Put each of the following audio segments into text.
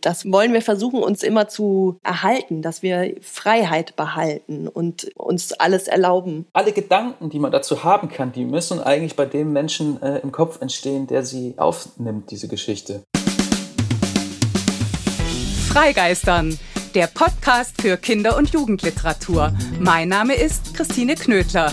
Das wollen wir versuchen, uns immer zu erhalten, dass wir Freiheit behalten und uns alles erlauben. Alle Gedanken, die man dazu haben kann, die müssen eigentlich bei dem Menschen äh, im Kopf entstehen, der sie aufnimmt, diese Geschichte. Freigeistern, der Podcast für Kinder- und Jugendliteratur. Mein Name ist Christine Knödler.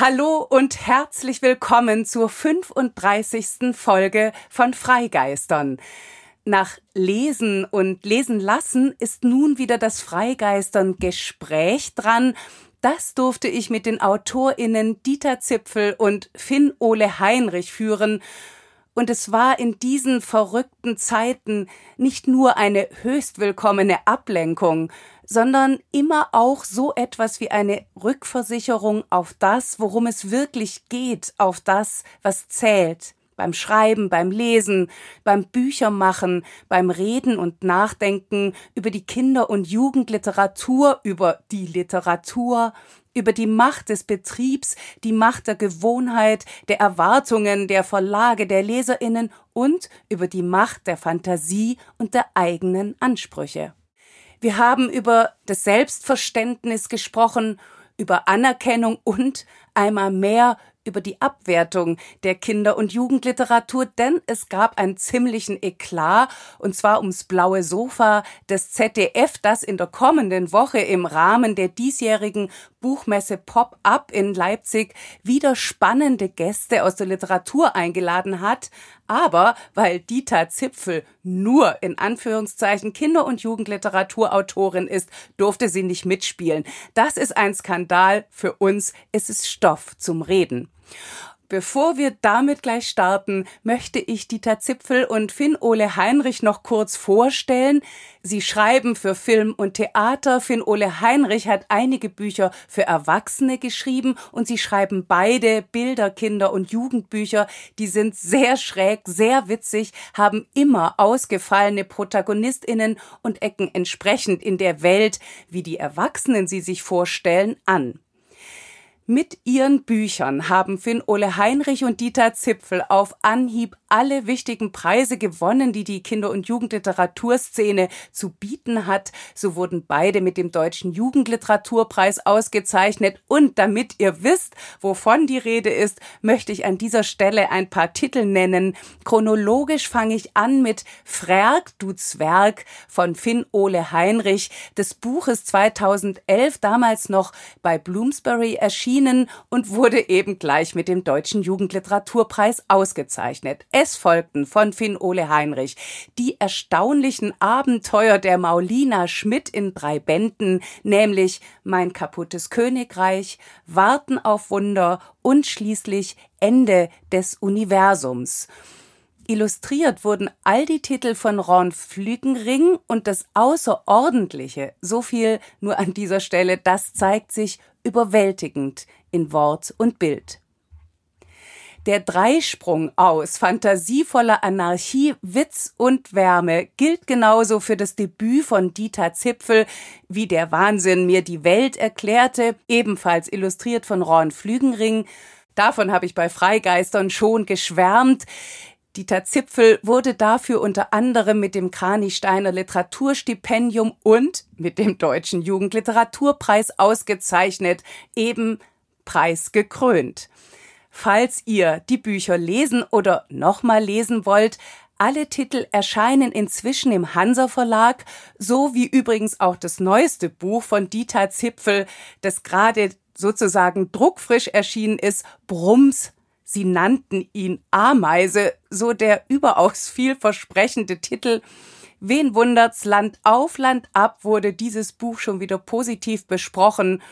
Hallo und herzlich willkommen zur 35. Folge von Freigeistern. Nach Lesen und Lesen lassen ist nun wieder das Freigeistern Gespräch dran. Das durfte ich mit den AutorInnen Dieter Zipfel und Finn Ole Heinrich führen. Und es war in diesen verrückten Zeiten nicht nur eine höchst willkommene Ablenkung, sondern immer auch so etwas wie eine Rückversicherung auf das, worum es wirklich geht, auf das, was zählt. Beim Schreiben, beim Lesen, beim Büchermachen, beim Reden und Nachdenken über die Kinder- und Jugendliteratur, über die Literatur, über die Macht des Betriebs, die Macht der Gewohnheit, der Erwartungen, der Verlage, der Leserinnen und über die Macht der Fantasie und der eigenen Ansprüche. Wir haben über das Selbstverständnis gesprochen, über Anerkennung und einmal mehr über die Abwertung der Kinder- und Jugendliteratur, denn es gab einen ziemlichen Eklat, und zwar ums blaue Sofa des ZDF, das in der kommenden Woche im Rahmen der diesjährigen Buchmesse Pop-up in Leipzig wieder spannende Gäste aus der Literatur eingeladen hat, aber weil Dieter Zipfel nur in Anführungszeichen Kinder- und Jugendliteraturautorin ist, durfte sie nicht mitspielen. Das ist ein Skandal. Für uns ist es Stoff zum Reden. Bevor wir damit gleich starten, möchte ich Dieter Zipfel und Finn-Ole Heinrich noch kurz vorstellen. Sie schreiben für Film und Theater. Finn-Ole Heinrich hat einige Bücher für Erwachsene geschrieben und sie schreiben beide Bilder, Kinder- und Jugendbücher. Die sind sehr schräg, sehr witzig, haben immer ausgefallene ProtagonistInnen und ecken entsprechend in der Welt, wie die Erwachsenen sie sich vorstellen, an. Mit ihren Büchern haben Finn Ole Heinrich und Dieter Zipfel auf Anhieb alle wichtigen Preise gewonnen, die die Kinder- und Jugendliteraturszene zu bieten hat. So wurden beide mit dem Deutschen Jugendliteraturpreis ausgezeichnet. Und damit ihr wisst, wovon die Rede ist, möchte ich an dieser Stelle ein paar Titel nennen. Chronologisch fange ich an mit Frerk, du Zwerg von Finn Ole Heinrich. Das Buch ist 2011 damals noch bei Bloomsbury erschienen erschienen und wurde eben gleich mit dem Deutschen Jugendliteraturpreis ausgezeichnet. Es folgten von Finn Ole Heinrich die erstaunlichen Abenteuer der Maulina Schmidt in drei Bänden, nämlich Mein kaputtes Königreich, Warten auf Wunder und schließlich Ende des Universums. Illustriert wurden all die Titel von Ron Flügenring und das Außerordentliche, so viel nur an dieser Stelle, das zeigt sich überwältigend in Wort und Bild. Der Dreisprung aus fantasievoller Anarchie, Witz und Wärme gilt genauso für das Debüt von Dieter Zipfel, wie der Wahnsinn mir die Welt erklärte, ebenfalls illustriert von Ron Flügenring. Davon habe ich bei Freigeistern schon geschwärmt. Dieter Zipfel wurde dafür unter anderem mit dem Kranichsteiner Literaturstipendium und mit dem Deutschen Jugendliteraturpreis ausgezeichnet, eben preisgekrönt. Falls ihr die Bücher lesen oder nochmal lesen wollt, alle Titel erscheinen inzwischen im Hansa Verlag, so wie übrigens auch das neueste Buch von Dieter Zipfel, das gerade sozusagen druckfrisch erschienen ist, Brums Sie nannten ihn Ameise, so der überaus vielversprechende Titel. Wen wundert's, Land auf, Land ab wurde dieses Buch schon wieder positiv besprochen.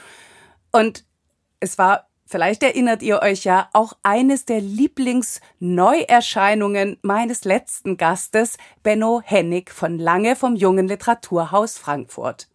Und es war, vielleicht erinnert ihr euch ja, auch eines der Lieblingsneuerscheinungen meines letzten Gastes, Benno Hennig von Lange vom Jungen Literaturhaus Frankfurt.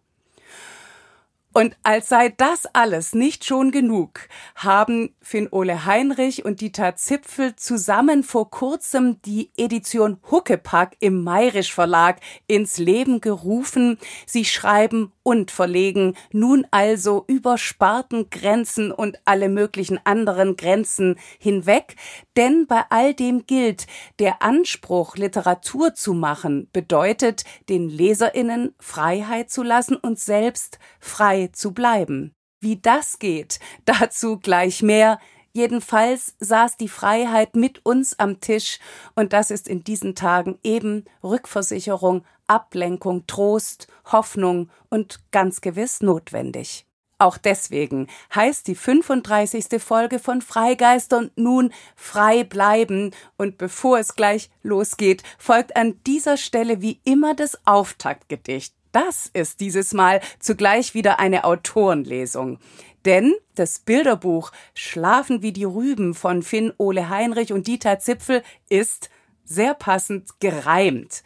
Und als sei das alles nicht schon genug, haben Finn-Ole Heinrich und Dieter Zipfel zusammen vor kurzem die Edition Huckepack im Mayrisch Verlag ins Leben gerufen. Sie schreiben und verlegen nun also über Spartengrenzen und alle möglichen anderen Grenzen hinweg, denn bei all dem gilt, der Anspruch, Literatur zu machen, bedeutet, den Leserinnen Freiheit zu lassen und selbst frei zu bleiben. Wie das geht, dazu gleich mehr. Jedenfalls saß die Freiheit mit uns am Tisch, und das ist in diesen Tagen eben Rückversicherung, Ablenkung, Trost, Hoffnung und ganz gewiss notwendig. Auch deswegen heißt die 35. Folge von Freigeistern nun frei bleiben. Und bevor es gleich losgeht, folgt an dieser Stelle wie immer das Auftaktgedicht. Das ist dieses Mal zugleich wieder eine Autorenlesung. Denn das Bilderbuch Schlafen wie die Rüben von Finn Ole Heinrich und Dieter Zipfel ist sehr passend gereimt.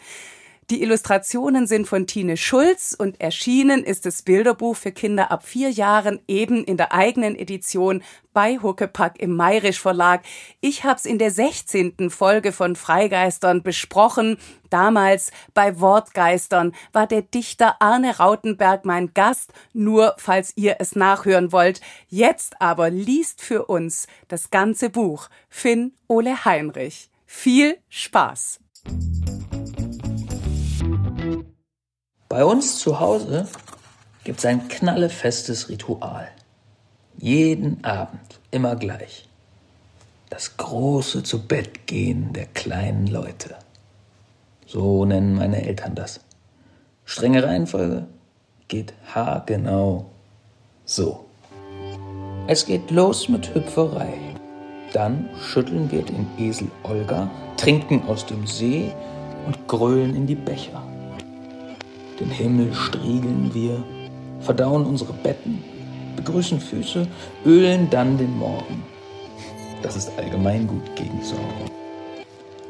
Die Illustrationen sind von Tine Schulz und erschienen ist das Bilderbuch für Kinder ab vier Jahren eben in der eigenen Edition bei Huckepack im Mayrisch Verlag. Ich hab's in der 16. Folge von Freigeistern besprochen. Damals bei Wortgeistern war der Dichter Arne Rautenberg mein Gast, nur falls ihr es nachhören wollt. Jetzt aber liest für uns das ganze Buch Finn Ole Heinrich. Viel Spaß! Bei uns zu Hause gibt es ein knallefestes Ritual. Jeden Abend, immer gleich. Das große Zubettgehen der kleinen Leute. So nennen meine Eltern das. Strenge Reihenfolge geht haargenau so. Es geht los mit Hüpferei. Dann schütteln wir den Esel Olga, trinken aus dem See und grölen in die Becher. Den Himmel striegeln wir, verdauen unsere Betten, begrüßen Füße, ölen dann den Morgen. Das ist allgemein gut gegen Sorgen.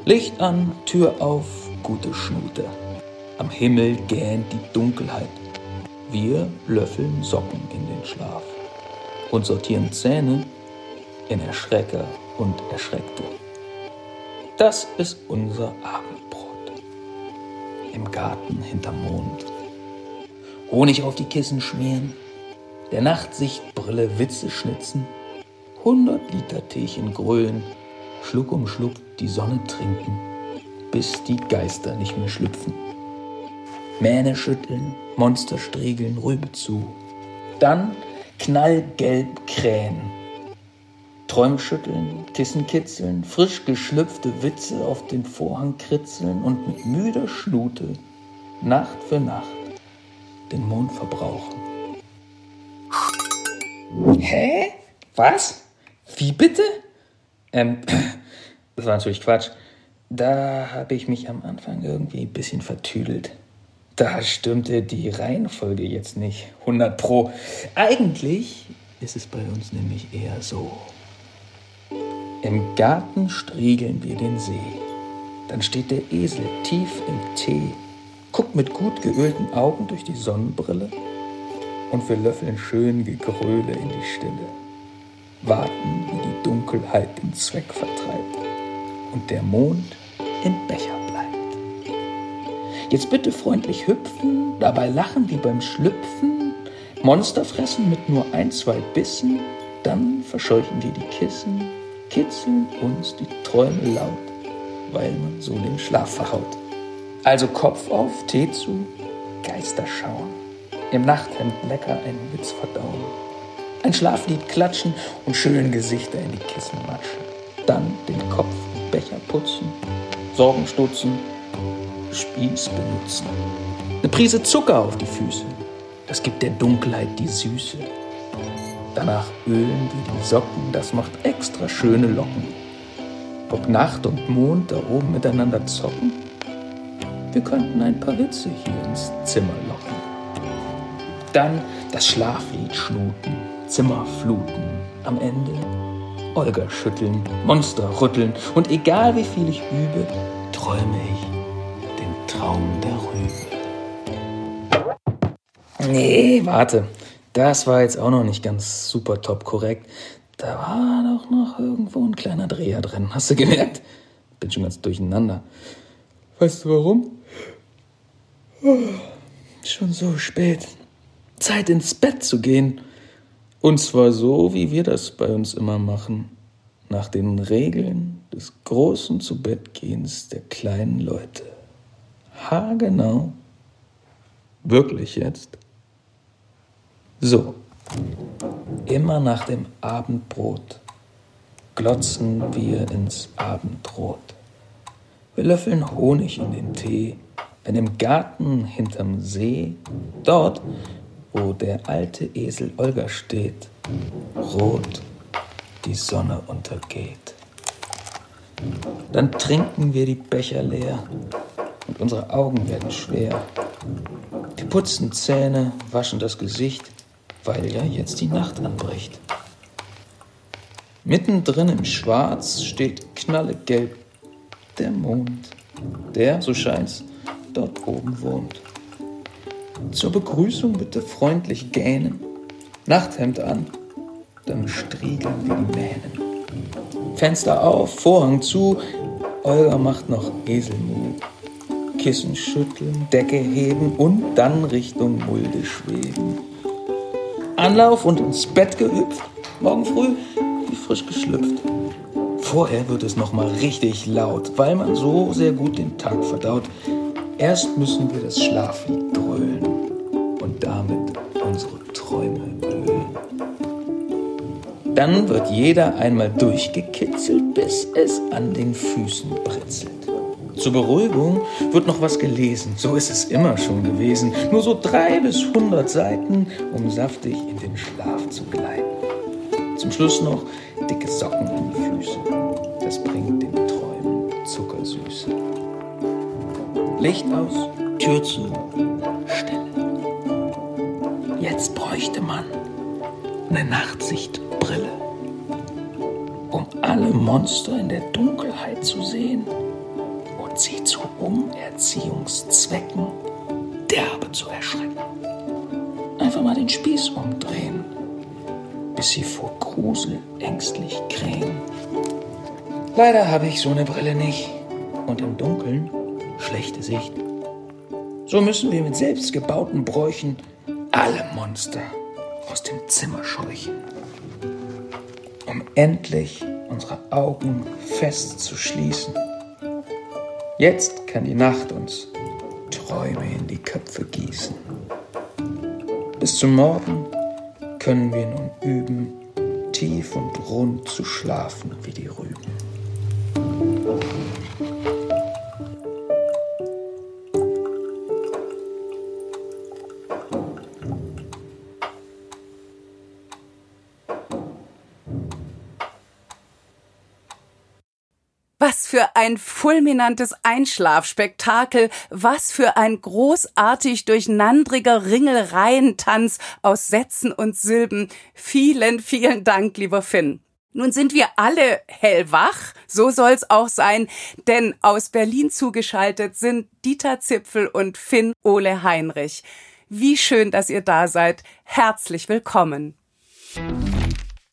Licht an, Tür auf, gute Schnute. Am Himmel gähnt die Dunkelheit. Wir löffeln Socken in den Schlaf und sortieren Zähne in Erschrecker und Erschreckte. Das ist unser Abend im Garten hinterm Mond. Honig auf die Kissen schmieren, der Nachtsichtbrille Witze schnitzen, hundert Liter Teechen grölen, Schluck um Schluck die Sonne trinken, bis die Geister nicht mehr schlüpfen. Mähne schütteln, Monster striegeln, Rübe zu. Dann knallgelb krähen, Träume schütteln, Kissen kitzeln, frisch geschlüpfte Witze auf den Vorhang kritzeln und mit müder Schnute Nacht für Nacht den Mond verbrauchen. Hä? Was? Wie bitte? Ähm, das war natürlich Quatsch. Da habe ich mich am Anfang irgendwie ein bisschen vertüdelt. Da stimmte die Reihenfolge jetzt nicht 100 Pro. Eigentlich ist es bei uns nämlich eher so. Im Garten striegeln wir den See. Dann steht der Esel tief im Tee, guckt mit gut geölten Augen durch die Sonnenbrille und wir löffeln schön Gegröle in die Stille, warten, wie die Dunkelheit den Zweck vertreibt und der Mond im Becher bleibt. Jetzt bitte freundlich hüpfen, dabei lachen wie beim Schlüpfen, Monster fressen mit nur ein, zwei Bissen, dann verscheuchen wir die Kissen kitzeln uns die Träume laut, weil man so den Schlaf verhaut. Also Kopf auf, Tee zu, Geister schauen, im Nachthemd lecker einen Witz verdauen, ein Schlaflied klatschen und schön Gesichter in die Kissen matschen. Dann den Kopf und Becher putzen, Sorgen stutzen, Spieß benutzen. Eine Prise Zucker auf die Füße, das gibt der Dunkelheit die Süße. Danach ölen wir die Socken, das macht extra schöne Locken. Ob Nacht und Mond da oben miteinander zocken? Wir könnten ein paar Witze hier ins Zimmer locken. Dann das Schlaflied schnuten, Zimmer fluten. Am Ende Olga schütteln, Monster rütteln und egal wie viel ich übe, träume ich den Traum der Rübe. Nee, warte. Das war jetzt auch noch nicht ganz super top korrekt. Da war doch noch irgendwo ein kleiner Dreher drin. Hast du gemerkt? Bin schon ganz durcheinander. Weißt du warum? Oh, schon so spät. Zeit ins Bett zu gehen. Und zwar so, wie wir das bei uns immer machen. Nach den Regeln des großen Zubettgehens der kleinen Leute. Ha, genau. Wirklich jetzt? So. Immer nach dem Abendbrot glotzen wir ins Abendrot. Wir löffeln Honig in den Tee, wenn im Garten hinterm See, dort, wo der alte Esel Olga steht, rot die Sonne untergeht. Dann trinken wir die Becher leer und unsere Augen werden schwer. Wir putzen Zähne, waschen das Gesicht, weil ja jetzt die Nacht anbricht. Mittendrin im Schwarz steht knallegelb der Mond, der, so scheint's, dort oben wohnt. Zur Begrüßung bitte freundlich gähnen, Nachthemd an, dann striegeln wir die Mähnen. Fenster auf, Vorhang zu, Olga macht noch Eselmut. Kissen schütteln, Decke heben und dann Richtung Mulde schweben. Anlauf und ins Bett gehüpft, morgen früh wie frisch geschlüpft. Vorher wird es nochmal richtig laut, weil man so sehr gut den Tag verdaut. Erst müssen wir das Schlaflied dröhlen und damit unsere Träume ölen. Dann wird jeder einmal durchgekitzelt, bis es an den Füßen britzelt. Zur Beruhigung wird noch was gelesen, so ist es immer schon gewesen. Nur so drei bis hundert Seiten, um saftig in den Schlaf zu gleiten. Zum Schluss noch dicke Socken an die Füße. Das bringt den Träumen Zuckersüße. Licht aus, Tür zu, Stille. Jetzt bräuchte man eine Nachtsichtbrille, um alle Monster in der Dunkelheit zu sehen sie zu Umerziehungszwecken derbe zu erschrecken. Einfach mal den Spieß umdrehen, bis sie vor Grusel ängstlich krähen. Leider habe ich so eine Brille nicht und im Dunkeln schlechte Sicht. So müssen wir mit selbstgebauten Bräuchen alle Monster aus dem Zimmer scheuchen, um endlich unsere Augen fest zu schließen. Jetzt kann die Nacht uns Träume in die Köpfe gießen. Bis zum Morgen können wir nun üben, tief und rund zu schlafen wie die Rüben. Ein fulminantes Einschlafspektakel, was für ein großartig durcheinandriger Ringelreihentanz aus Sätzen und Silben. Vielen, vielen Dank, lieber Finn. Nun sind wir alle hellwach, so soll's auch sein, denn aus Berlin zugeschaltet sind Dieter Zipfel und Finn Ole Heinrich. Wie schön, dass ihr da seid. Herzlich willkommen.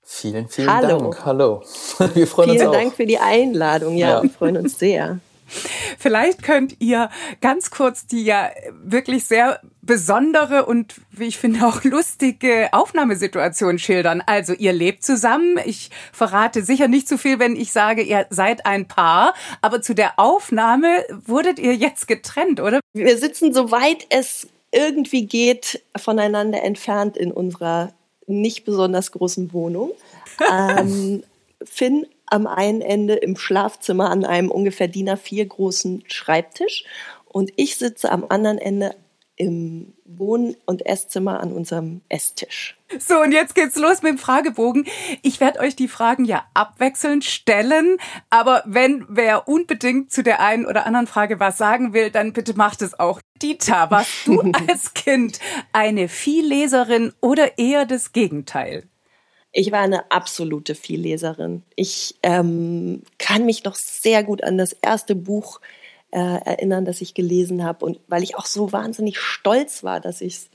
Vielen, vielen Hallo. Dank. Hallo. Wir freuen Vielen uns auch. Dank für die Einladung. Ja, Ja. wir freuen uns sehr. Vielleicht könnt ihr ganz kurz die ja wirklich sehr besondere und wie ich finde auch lustige Aufnahmesituation schildern. Also ihr lebt zusammen. Ich verrate sicher nicht zu viel, wenn ich sage, ihr seid ein Paar. Aber zu der Aufnahme wurdet ihr jetzt getrennt, oder? Wir sitzen, soweit es irgendwie geht, voneinander entfernt in unserer nicht besonders großen Wohnung. Ähm, Finn am einen Ende im Schlafzimmer an einem ungefähr DIN A4 großen Schreibtisch und ich sitze am anderen Ende im Wohn- und Esszimmer an unserem Esstisch. So, und jetzt geht's los mit dem Fragebogen. Ich werde euch die Fragen ja abwechselnd stellen, aber wenn wer unbedingt zu der einen oder anderen Frage was sagen will, dann bitte macht es auch. Dieter, warst du als Kind eine Vielleserin oder eher das Gegenteil? Ich war eine absolute Vielleserin. Ich ähm, kann mich noch sehr gut an das erste Buch äh, erinnern, das ich gelesen habe und weil ich auch so wahnsinnig stolz war, dass ich es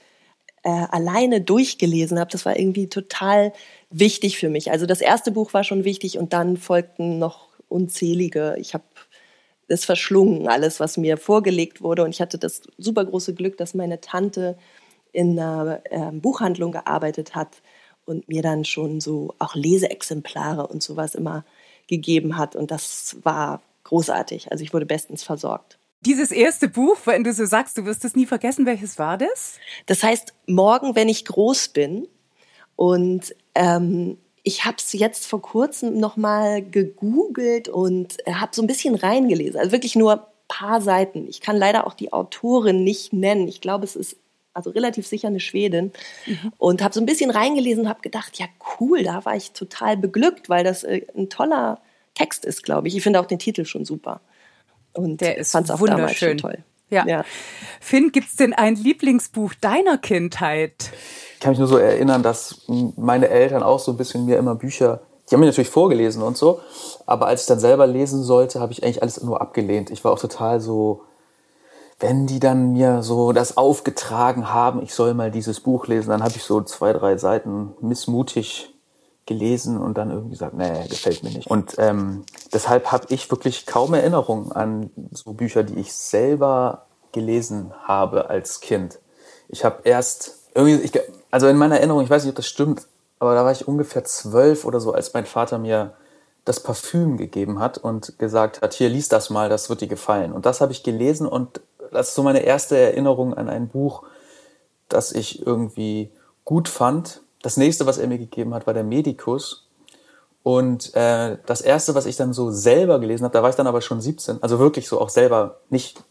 äh, alleine durchgelesen habe. Das war irgendwie total wichtig für mich. Also das erste Buch war schon wichtig und dann folgten noch unzählige. Ich habe es verschlungen, alles, was mir vorgelegt wurde. Und ich hatte das super große Glück, dass meine Tante in einer äh, Buchhandlung gearbeitet hat und mir dann schon so auch Leseexemplare und sowas immer gegeben hat. Und das war großartig. Also ich wurde bestens versorgt. Dieses erste Buch, wenn du so sagst, du wirst es nie vergessen, welches war das? Das heißt, morgen, wenn ich groß bin. Und ähm, ich habe es jetzt vor kurzem nochmal gegoogelt und habe so ein bisschen reingelesen. Also wirklich nur ein paar Seiten. Ich kann leider auch die Autorin nicht nennen. Ich glaube, es ist also relativ sicher eine Schwedin. Mhm. Und habe so ein bisschen reingelesen und habe gedacht, ja cool, da war ich total beglückt, weil das äh, ein toller Text ist, glaube ich. Ich finde auch den Titel schon super. Und der ist fand's auch wunderschön. toll. Ja. ja. Finn, gibt's denn ein Lieblingsbuch deiner Kindheit? Ich kann mich nur so erinnern, dass meine Eltern auch so ein bisschen mir immer Bücher, die haben mir natürlich vorgelesen und so, aber als ich dann selber lesen sollte, habe ich eigentlich alles nur abgelehnt. Ich war auch total so, wenn die dann mir so das aufgetragen haben, ich soll mal dieses Buch lesen, dann habe ich so zwei, drei Seiten missmutig gelesen und dann irgendwie gesagt, nee, gefällt mir nicht. Und ähm, deshalb habe ich wirklich kaum Erinnerungen an so Bücher, die ich selber gelesen habe als Kind. Ich habe erst irgendwie, ich, also in meiner Erinnerung, ich weiß nicht, ob das stimmt, aber da war ich ungefähr zwölf oder so, als mein Vater mir das Parfüm gegeben hat und gesagt hat, hier lies das mal, das wird dir gefallen. Und das habe ich gelesen und das ist so meine erste Erinnerung an ein Buch, das ich irgendwie gut fand. Das nächste, was er mir gegeben hat, war der Medikus. Und äh, das erste, was ich dann so selber gelesen habe, da war ich dann aber schon 17, also wirklich so auch selber nicht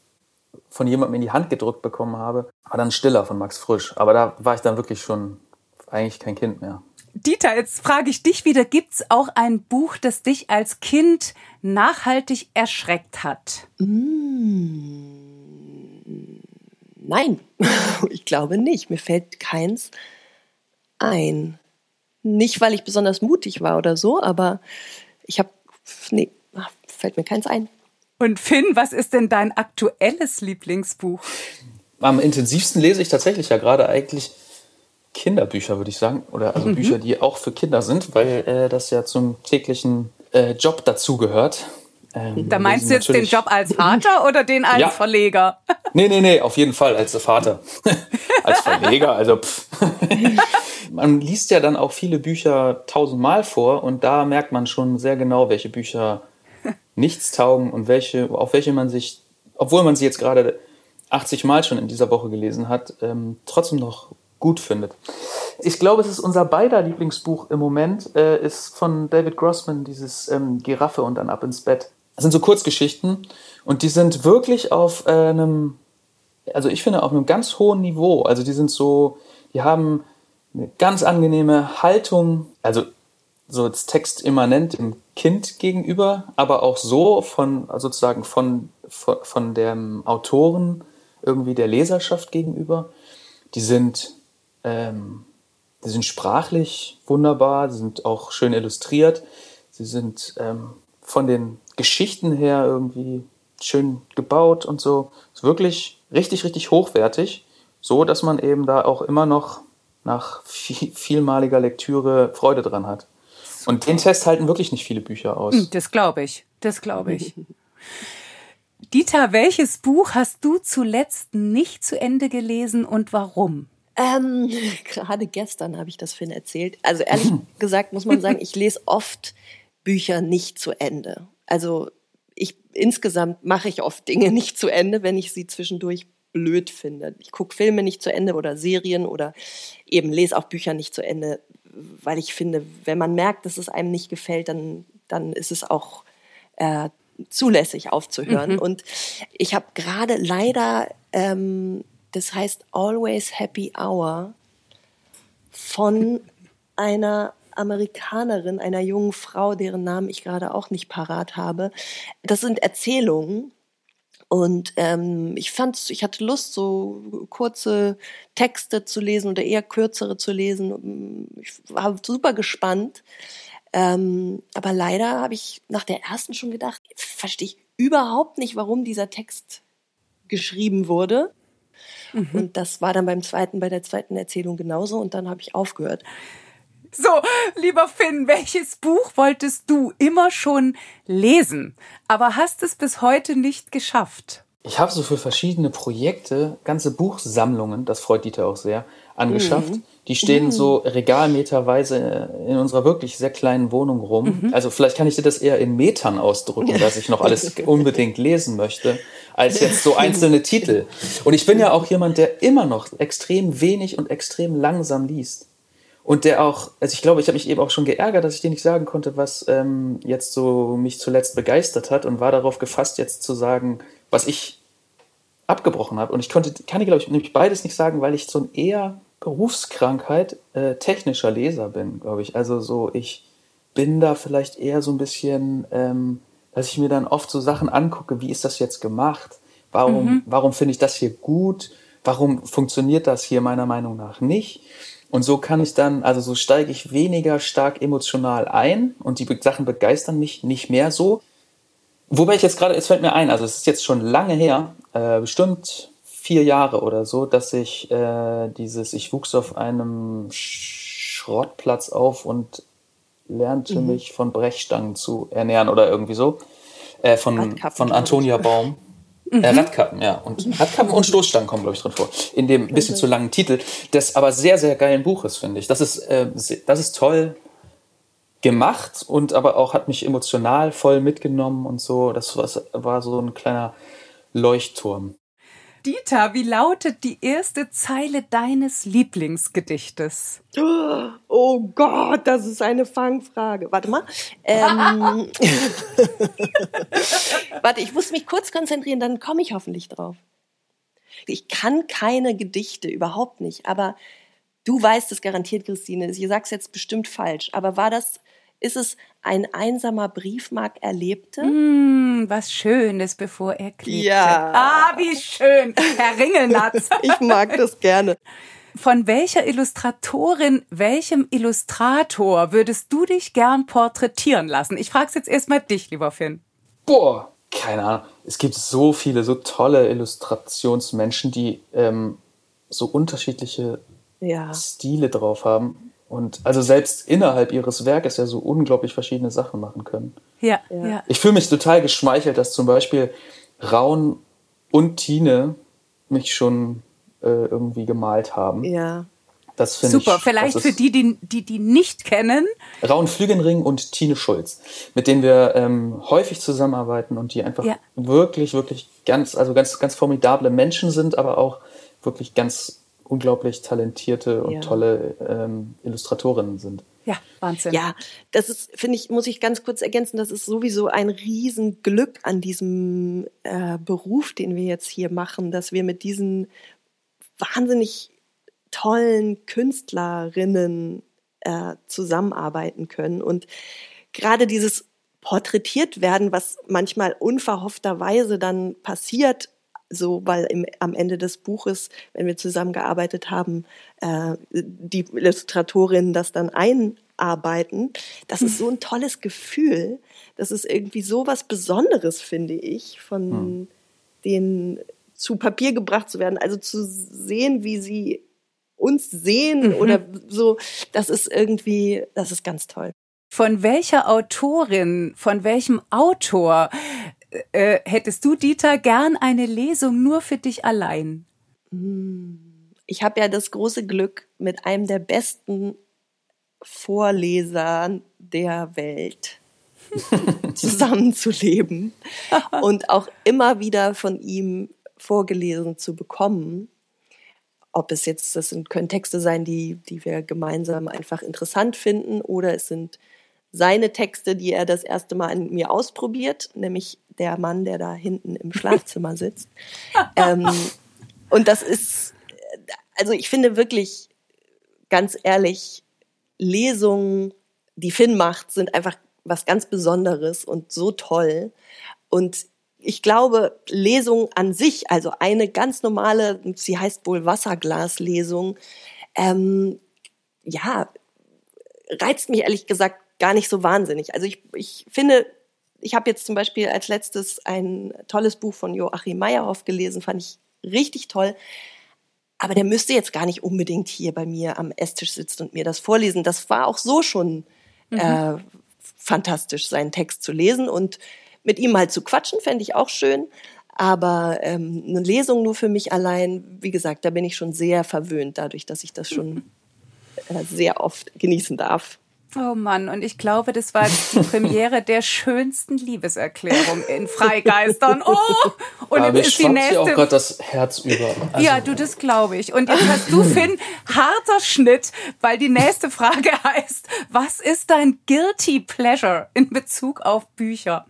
von jemandem in die Hand gedrückt bekommen habe, war dann Stiller von Max Frisch. Aber da war ich dann wirklich schon eigentlich kein Kind mehr. Dieter, jetzt frage ich dich wieder, gibt es auch ein Buch, das dich als Kind nachhaltig erschreckt hat? Mmh. Nein, ich glaube nicht. Mir fällt keins ein. Nicht, weil ich besonders mutig war oder so, aber ich habe, nee, fällt mir keins ein. Und Finn, was ist denn dein aktuelles Lieblingsbuch? Am intensivsten lese ich tatsächlich ja gerade eigentlich Kinderbücher, würde ich sagen. Oder also mhm. Bücher, die auch für Kinder sind, weil äh, das ja zum täglichen äh, Job dazugehört. Ähm, da meinst du jetzt den Job als Vater oder den als ja. Verleger? Nee, nee, nee, auf jeden Fall als Vater. als Verleger, also pff. Man liest ja dann auch viele Bücher tausendmal vor und da merkt man schon sehr genau, welche Bücher nichts taugen und welche, auf welche man sich, obwohl man sie jetzt gerade 80 Mal schon in dieser Woche gelesen hat, ähm, trotzdem noch gut findet. Ich glaube, es ist unser beider Lieblingsbuch im Moment, äh, ist von David Grossman, dieses ähm, Giraffe und dann ab ins Bett. Das sind so Kurzgeschichten und die sind wirklich auf äh, einem, also ich finde auf einem ganz hohen Niveau. Also die sind so, die haben eine ganz angenehme Haltung, also so als Text immanent im Kind gegenüber, aber auch so von sozusagen von, von, von dem Autoren irgendwie der Leserschaft gegenüber. Die sind, ähm, die sind sprachlich wunderbar, sie sind auch schön illustriert, sie sind ähm, von den Geschichten her irgendwie schön gebaut und so. Ist wirklich richtig, richtig hochwertig, so dass man eben da auch immer noch nach viel, vielmaliger Lektüre Freude dran hat. Und den Test halten wirklich nicht viele Bücher aus. Hm, das glaube ich. Das glaube ich. Dieter, welches Buch hast du zuletzt nicht zu Ende gelesen und warum? Ähm, gerade gestern habe ich das Finn erzählt. Also ehrlich gesagt muss man sagen, ich lese oft Bücher nicht zu Ende. Also ich insgesamt mache ich oft Dinge nicht zu Ende, wenn ich sie zwischendurch blöd finde. Ich gucke Filme nicht zu Ende oder Serien oder eben lese auch Bücher nicht zu Ende, weil ich finde, wenn man merkt, dass es einem nicht gefällt, dann, dann ist es auch äh, zulässig aufzuhören. Mhm. Und ich habe gerade leider, ähm, das heißt Always Happy Hour von einer Amerikanerin, einer jungen Frau, deren Namen ich gerade auch nicht parat habe. Das sind Erzählungen. Und ähm, ich fand, ich hatte Lust, so kurze Texte zu lesen oder eher kürzere zu lesen. Ich war super gespannt. Ähm, aber leider habe ich nach der ersten schon gedacht, verstehe ich überhaupt nicht, warum dieser Text geschrieben wurde. Mhm. Und das war dann beim zweiten, bei der zweiten Erzählung genauso und dann habe ich aufgehört. So, lieber Finn, welches Buch wolltest du immer schon lesen, aber hast es bis heute nicht geschafft? Ich habe so für verschiedene Projekte ganze Buchsammlungen, das freut Dieter auch sehr, angeschafft. Mhm. Die stehen mhm. so regalmeterweise in unserer wirklich sehr kleinen Wohnung rum. Mhm. Also vielleicht kann ich dir das eher in Metern ausdrücken, dass ich noch alles unbedingt lesen möchte, als jetzt so einzelne Titel. Und ich bin ja auch jemand, der immer noch extrem wenig und extrem langsam liest. Und der auch, also ich glaube, ich habe mich eben auch schon geärgert, dass ich dir nicht sagen konnte, was ähm, jetzt so mich zuletzt begeistert hat und war darauf gefasst, jetzt zu sagen, was ich abgebrochen habe. Und ich konnte, kann ich glaube ich nämlich beides nicht sagen, weil ich so ein eher Berufskrankheit äh, technischer Leser bin, glaube ich. Also so, ich bin da vielleicht eher so ein bisschen, ähm, dass ich mir dann oft so Sachen angucke, wie ist das jetzt gemacht? Warum, mhm. warum finde ich das hier gut? Warum funktioniert das hier meiner Meinung nach nicht? Und so kann ich dann, also so steige ich weniger stark emotional ein und die Sachen begeistern mich nicht mehr so. Wobei ich jetzt gerade, es fällt mir ein, also es ist jetzt schon lange her, äh, bestimmt vier Jahre oder so, dass ich äh, dieses, ich wuchs auf einem Schrottplatz auf und lernte mhm. mich von Brechstangen zu ernähren oder irgendwie so. Äh, von, von Antonia Baum. Mhm. Äh, Radkappen, ja. Und Radkappen und Stoßstangen kommen, glaube ich, drin vor. In dem bisschen zu langen Titel, des aber sehr, sehr geilen Buches, finde ich. Das ist, äh, das ist toll gemacht und aber auch hat mich emotional voll mitgenommen und so. Das war, war so ein kleiner Leuchtturm. Dieter, wie lautet die erste Zeile deines Lieblingsgedichtes? Oh Gott, das ist eine Fangfrage. Warte mal. Ähm, Warte, ich muss mich kurz konzentrieren, dann komme ich hoffentlich drauf. Ich kann keine Gedichte, überhaupt nicht. Aber du weißt es garantiert, Christine. Ich sag's jetzt bestimmt falsch. Aber war das ist es ein einsamer Briefmark erlebte? Mm, was Schönes, bevor er klebte. Ja. Ah, wie schön, Herr Ringelnatz. ich mag das gerne. Von welcher Illustratorin, welchem Illustrator würdest du dich gern porträtieren lassen? Ich frage es jetzt erstmal dich, lieber Finn. Boah, keine Ahnung. Es gibt so viele, so tolle Illustrationsmenschen, die ähm, so unterschiedliche ja. Stile drauf haben. Und also selbst innerhalb ihres Werkes ja so unglaublich verschiedene Sachen machen können. Ja, ja. Ich fühle mich total geschmeichelt, dass zum Beispiel Raun und Tine mich schon äh, irgendwie gemalt haben. Ja. Das Super, ich, vielleicht für die, die, die, die nicht kennen. Raun Flügenring und Tine Schulz, mit denen wir ähm, häufig zusammenarbeiten und die einfach ja. wirklich, wirklich ganz, also ganz, ganz formidable Menschen sind, aber auch wirklich ganz unglaublich talentierte und ja. tolle ähm, Illustratorinnen sind. Ja, Wahnsinn. Ja, das ist, finde ich, muss ich ganz kurz ergänzen, das ist sowieso ein Riesenglück an diesem äh, Beruf, den wir jetzt hier machen, dass wir mit diesen wahnsinnig tollen Künstlerinnen äh, zusammenarbeiten können. Und gerade dieses porträtiert werden, was manchmal unverhoffterweise dann passiert, so, weil im, am Ende des Buches, wenn wir zusammengearbeitet haben, äh, die Illustratorinnen das dann einarbeiten. Das ist so ein tolles Gefühl. Das ist irgendwie so was Besonderes, finde ich, von hm. denen zu Papier gebracht zu werden. Also zu sehen, wie sie uns sehen mhm. oder so, das ist irgendwie, das ist ganz toll. Von welcher Autorin, von welchem Autor äh, hättest du, Dieter, gern eine Lesung nur für dich allein? Hm. Ich habe ja das große Glück, mit einem der besten Vorleser der Welt zusammenzuleben und auch immer wieder von ihm vorgelesen zu bekommen. Ob es jetzt, das sind, können Texte sein, die, die wir gemeinsam einfach interessant finden, oder es sind seine Texte, die er das erste Mal an mir ausprobiert, nämlich der Mann, der da hinten im Schlafzimmer sitzt. ähm, und das ist, also ich finde wirklich, ganz ehrlich, Lesungen, die Finn macht, sind einfach was ganz Besonderes und so toll. Und ich glaube, Lesung an sich, also eine ganz normale, sie heißt wohl Wasserglaslesung, ähm, ja, reizt mich ehrlich gesagt gar nicht so wahnsinnig. Also ich, ich finde, ich habe jetzt zum Beispiel als letztes ein tolles Buch von Joachim Meyerhoff gelesen, fand ich richtig toll. Aber der müsste jetzt gar nicht unbedingt hier bei mir am Esstisch sitzen und mir das vorlesen. Das war auch so schon mhm. äh, fantastisch, seinen Text zu lesen und mit ihm halt zu quatschen, fände ich auch schön. Aber ähm, eine Lesung nur für mich allein, wie gesagt, da bin ich schon sehr verwöhnt, dadurch, dass ich das schon äh, sehr oft genießen darf. Oh Mann, und ich glaube, das war die Premiere der schönsten Liebeserklärung in Freigeistern. Oh, und Aber jetzt ist die nächste. auch gerade das Herz über. Also ja, du, das glaube ich. Und jetzt hast du, Finn, harter Schnitt, weil die nächste Frage heißt, was ist dein guilty pleasure in Bezug auf Bücher?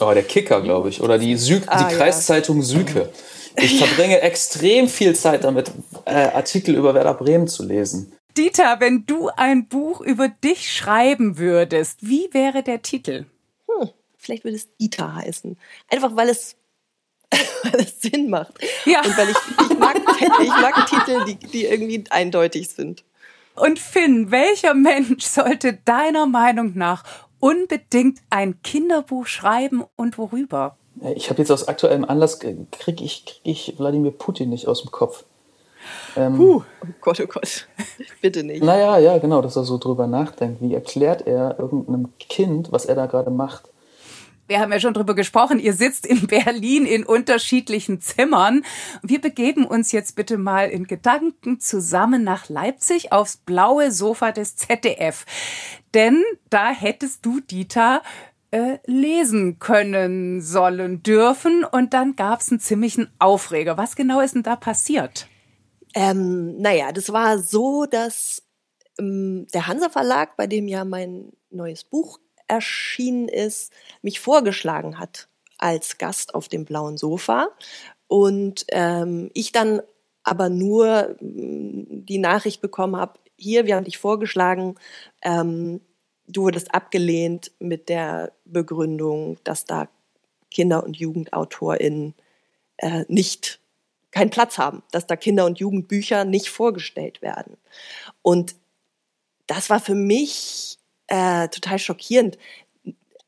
Oh, der Kicker, glaube ich. Oder die, Sü ah, die Kreiszeitung ja. Süke. Ich verbringe extrem viel Zeit damit, äh, Artikel über Werder Bremen zu lesen. Dieter, wenn du ein Buch über dich schreiben würdest, wie wäre der Titel? Hm, vielleicht würde es Dieter heißen. Einfach weil es, weil es Sinn macht. Ja. Und weil ich, ich, mag, ich mag Titel, die, die irgendwie eindeutig sind. Und Finn, welcher Mensch sollte deiner Meinung nach unbedingt ein Kinderbuch schreiben und worüber? Ich habe jetzt aus aktuellem Anlass, kriege ich, krieg ich Wladimir Putin nicht aus dem Kopf. Ähm, Puh, oh Gott, oh Gott, bitte nicht. Naja, ja, genau, dass er so drüber nachdenkt. Wie erklärt er irgendeinem Kind, was er da gerade macht? Wir haben ja schon drüber gesprochen, ihr sitzt in Berlin in unterschiedlichen Zimmern. Wir begeben uns jetzt bitte mal in Gedanken zusammen nach Leipzig aufs blaue Sofa des ZDF. Denn da hättest du, Dieter, äh, lesen können sollen dürfen und dann gab es einen ziemlichen Aufreger. Was genau ist denn da passiert? Ähm, naja, das war so, dass ähm, der Hansa Verlag, bei dem ja mein neues Buch erschienen ist, mich vorgeschlagen hat als Gast auf dem blauen Sofa. Und ähm, ich dann aber nur mm, die Nachricht bekommen habe, hier, wir haben dich vorgeschlagen, ähm, du wurdest abgelehnt mit der Begründung, dass da Kinder- und JugendautorInnen äh, nicht keinen Platz haben, dass da Kinder- und Jugendbücher nicht vorgestellt werden. Und das war für mich äh, total schockierend.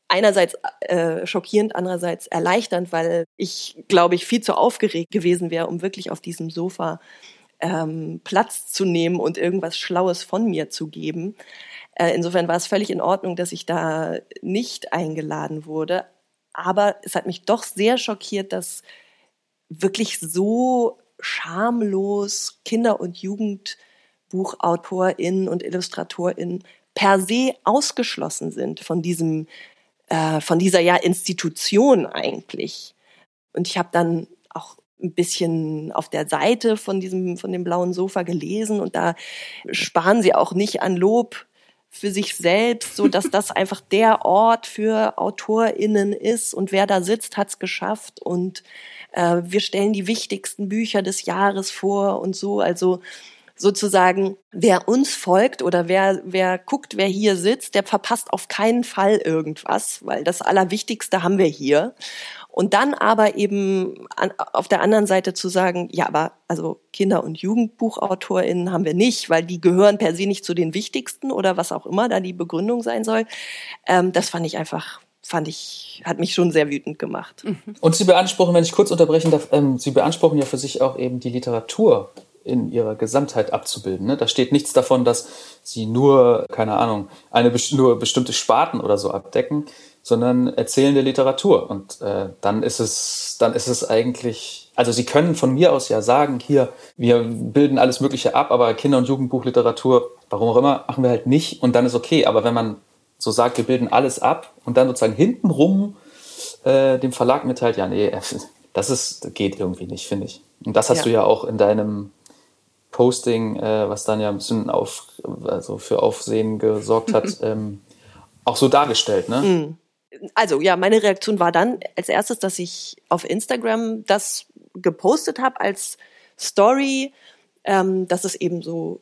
Einerseits äh, schockierend, andererseits erleichternd, weil ich, glaube ich, viel zu aufgeregt gewesen wäre, um wirklich auf diesem Sofa ähm, Platz zu nehmen und irgendwas Schlaues von mir zu geben. Äh, insofern war es völlig in Ordnung, dass ich da nicht eingeladen wurde. Aber es hat mich doch sehr schockiert, dass wirklich so schamlos Kinder- und Jugendbuchautorinnen und Illustratorinnen per se ausgeschlossen sind von diesem, äh, von dieser ja Institution eigentlich. Und ich habe dann auch ein bisschen auf der Seite von diesem, von dem blauen Sofa gelesen und da sparen sie auch nicht an Lob für sich selbst, so dass das einfach der Ort für AutorInnen ist und wer da sitzt, hat's geschafft und äh, wir stellen die wichtigsten Bücher des Jahres vor und so. Also sozusagen, wer uns folgt oder wer, wer guckt, wer hier sitzt, der verpasst auf keinen Fall irgendwas, weil das Allerwichtigste haben wir hier. Und dann aber eben an, auf der anderen Seite zu sagen, ja, aber also Kinder- und JugendbuchautorInnen haben wir nicht, weil die gehören per se nicht zu den wichtigsten oder was auch immer da die Begründung sein soll. Ähm, das fand ich einfach fand ich, hat mich schon sehr wütend gemacht. Mhm. Und Sie beanspruchen, wenn ich kurz unterbrechen darf, ähm, Sie beanspruchen ja für sich auch eben die Literatur in ihrer Gesamtheit abzubilden. Ne? Da steht nichts davon, dass Sie nur, keine Ahnung, eine nur bestimmte Sparten oder so abdecken, sondern erzählende Literatur. Und äh, dann ist es, dann ist es eigentlich, also Sie können von mir aus ja sagen, hier, wir bilden alles Mögliche ab, aber Kinder- und Jugendbuchliteratur, warum auch immer, machen wir halt nicht und dann ist okay. Aber wenn man so sagt, wir bilden alles ab und dann sozusagen hintenrum äh, dem Verlag mitteilt, ja, nee, das ist, geht irgendwie nicht, finde ich. Und das hast ja. du ja auch in deinem Posting, äh, was dann ja ein bisschen auf, also für Aufsehen gesorgt hat, ähm, auch so dargestellt, ne? Mhm. Also ja, meine Reaktion war dann als erstes, dass ich auf Instagram das gepostet habe als Story, ähm, dass es eben so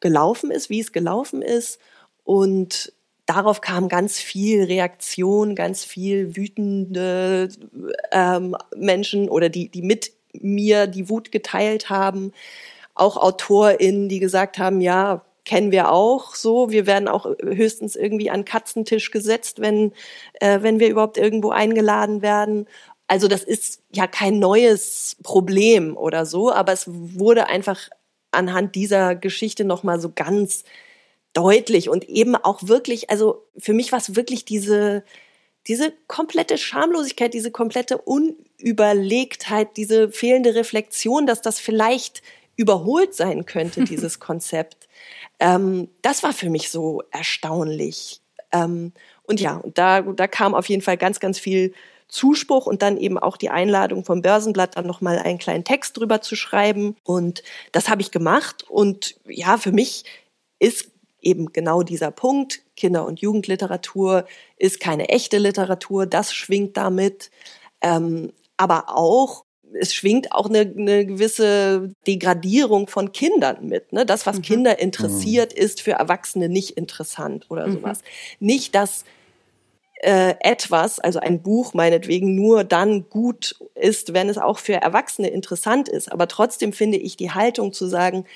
gelaufen ist, wie es gelaufen ist. Und darauf kam ganz viel Reaktion, ganz viel wütende ähm, Menschen oder die, die mit mir die Wut geteilt haben. Auch AutorInnen, die gesagt haben, ja, kennen wir auch so. Wir werden auch höchstens irgendwie an Katzentisch gesetzt, wenn, äh, wenn wir überhaupt irgendwo eingeladen werden. Also das ist ja kein neues Problem oder so, aber es wurde einfach anhand dieser Geschichte noch mal so ganz deutlich und eben auch wirklich, also für mich war es wirklich diese diese komplette Schamlosigkeit, diese komplette Unüberlegtheit, diese fehlende Reflexion, dass das vielleicht überholt sein könnte, dieses Konzept. Ähm, das war für mich so erstaunlich. Ähm, und ja, da, da kam auf jeden Fall ganz, ganz viel Zuspruch und dann eben auch die Einladung vom Börsenblatt, dann nochmal einen kleinen Text drüber zu schreiben. Und das habe ich gemacht. Und ja, für mich ist eben genau dieser Punkt, Kinder- und Jugendliteratur ist keine echte Literatur, das schwingt damit. Ähm, aber auch, es schwingt auch eine, eine gewisse Degradierung von Kindern mit. Ne? Das, was mhm. Kinder interessiert, ist für Erwachsene nicht interessant oder mhm. sowas. Nicht, dass äh, etwas, also ein Buch meinetwegen, nur dann gut ist, wenn es auch für Erwachsene interessant ist. Aber trotzdem finde ich die Haltung zu sagen,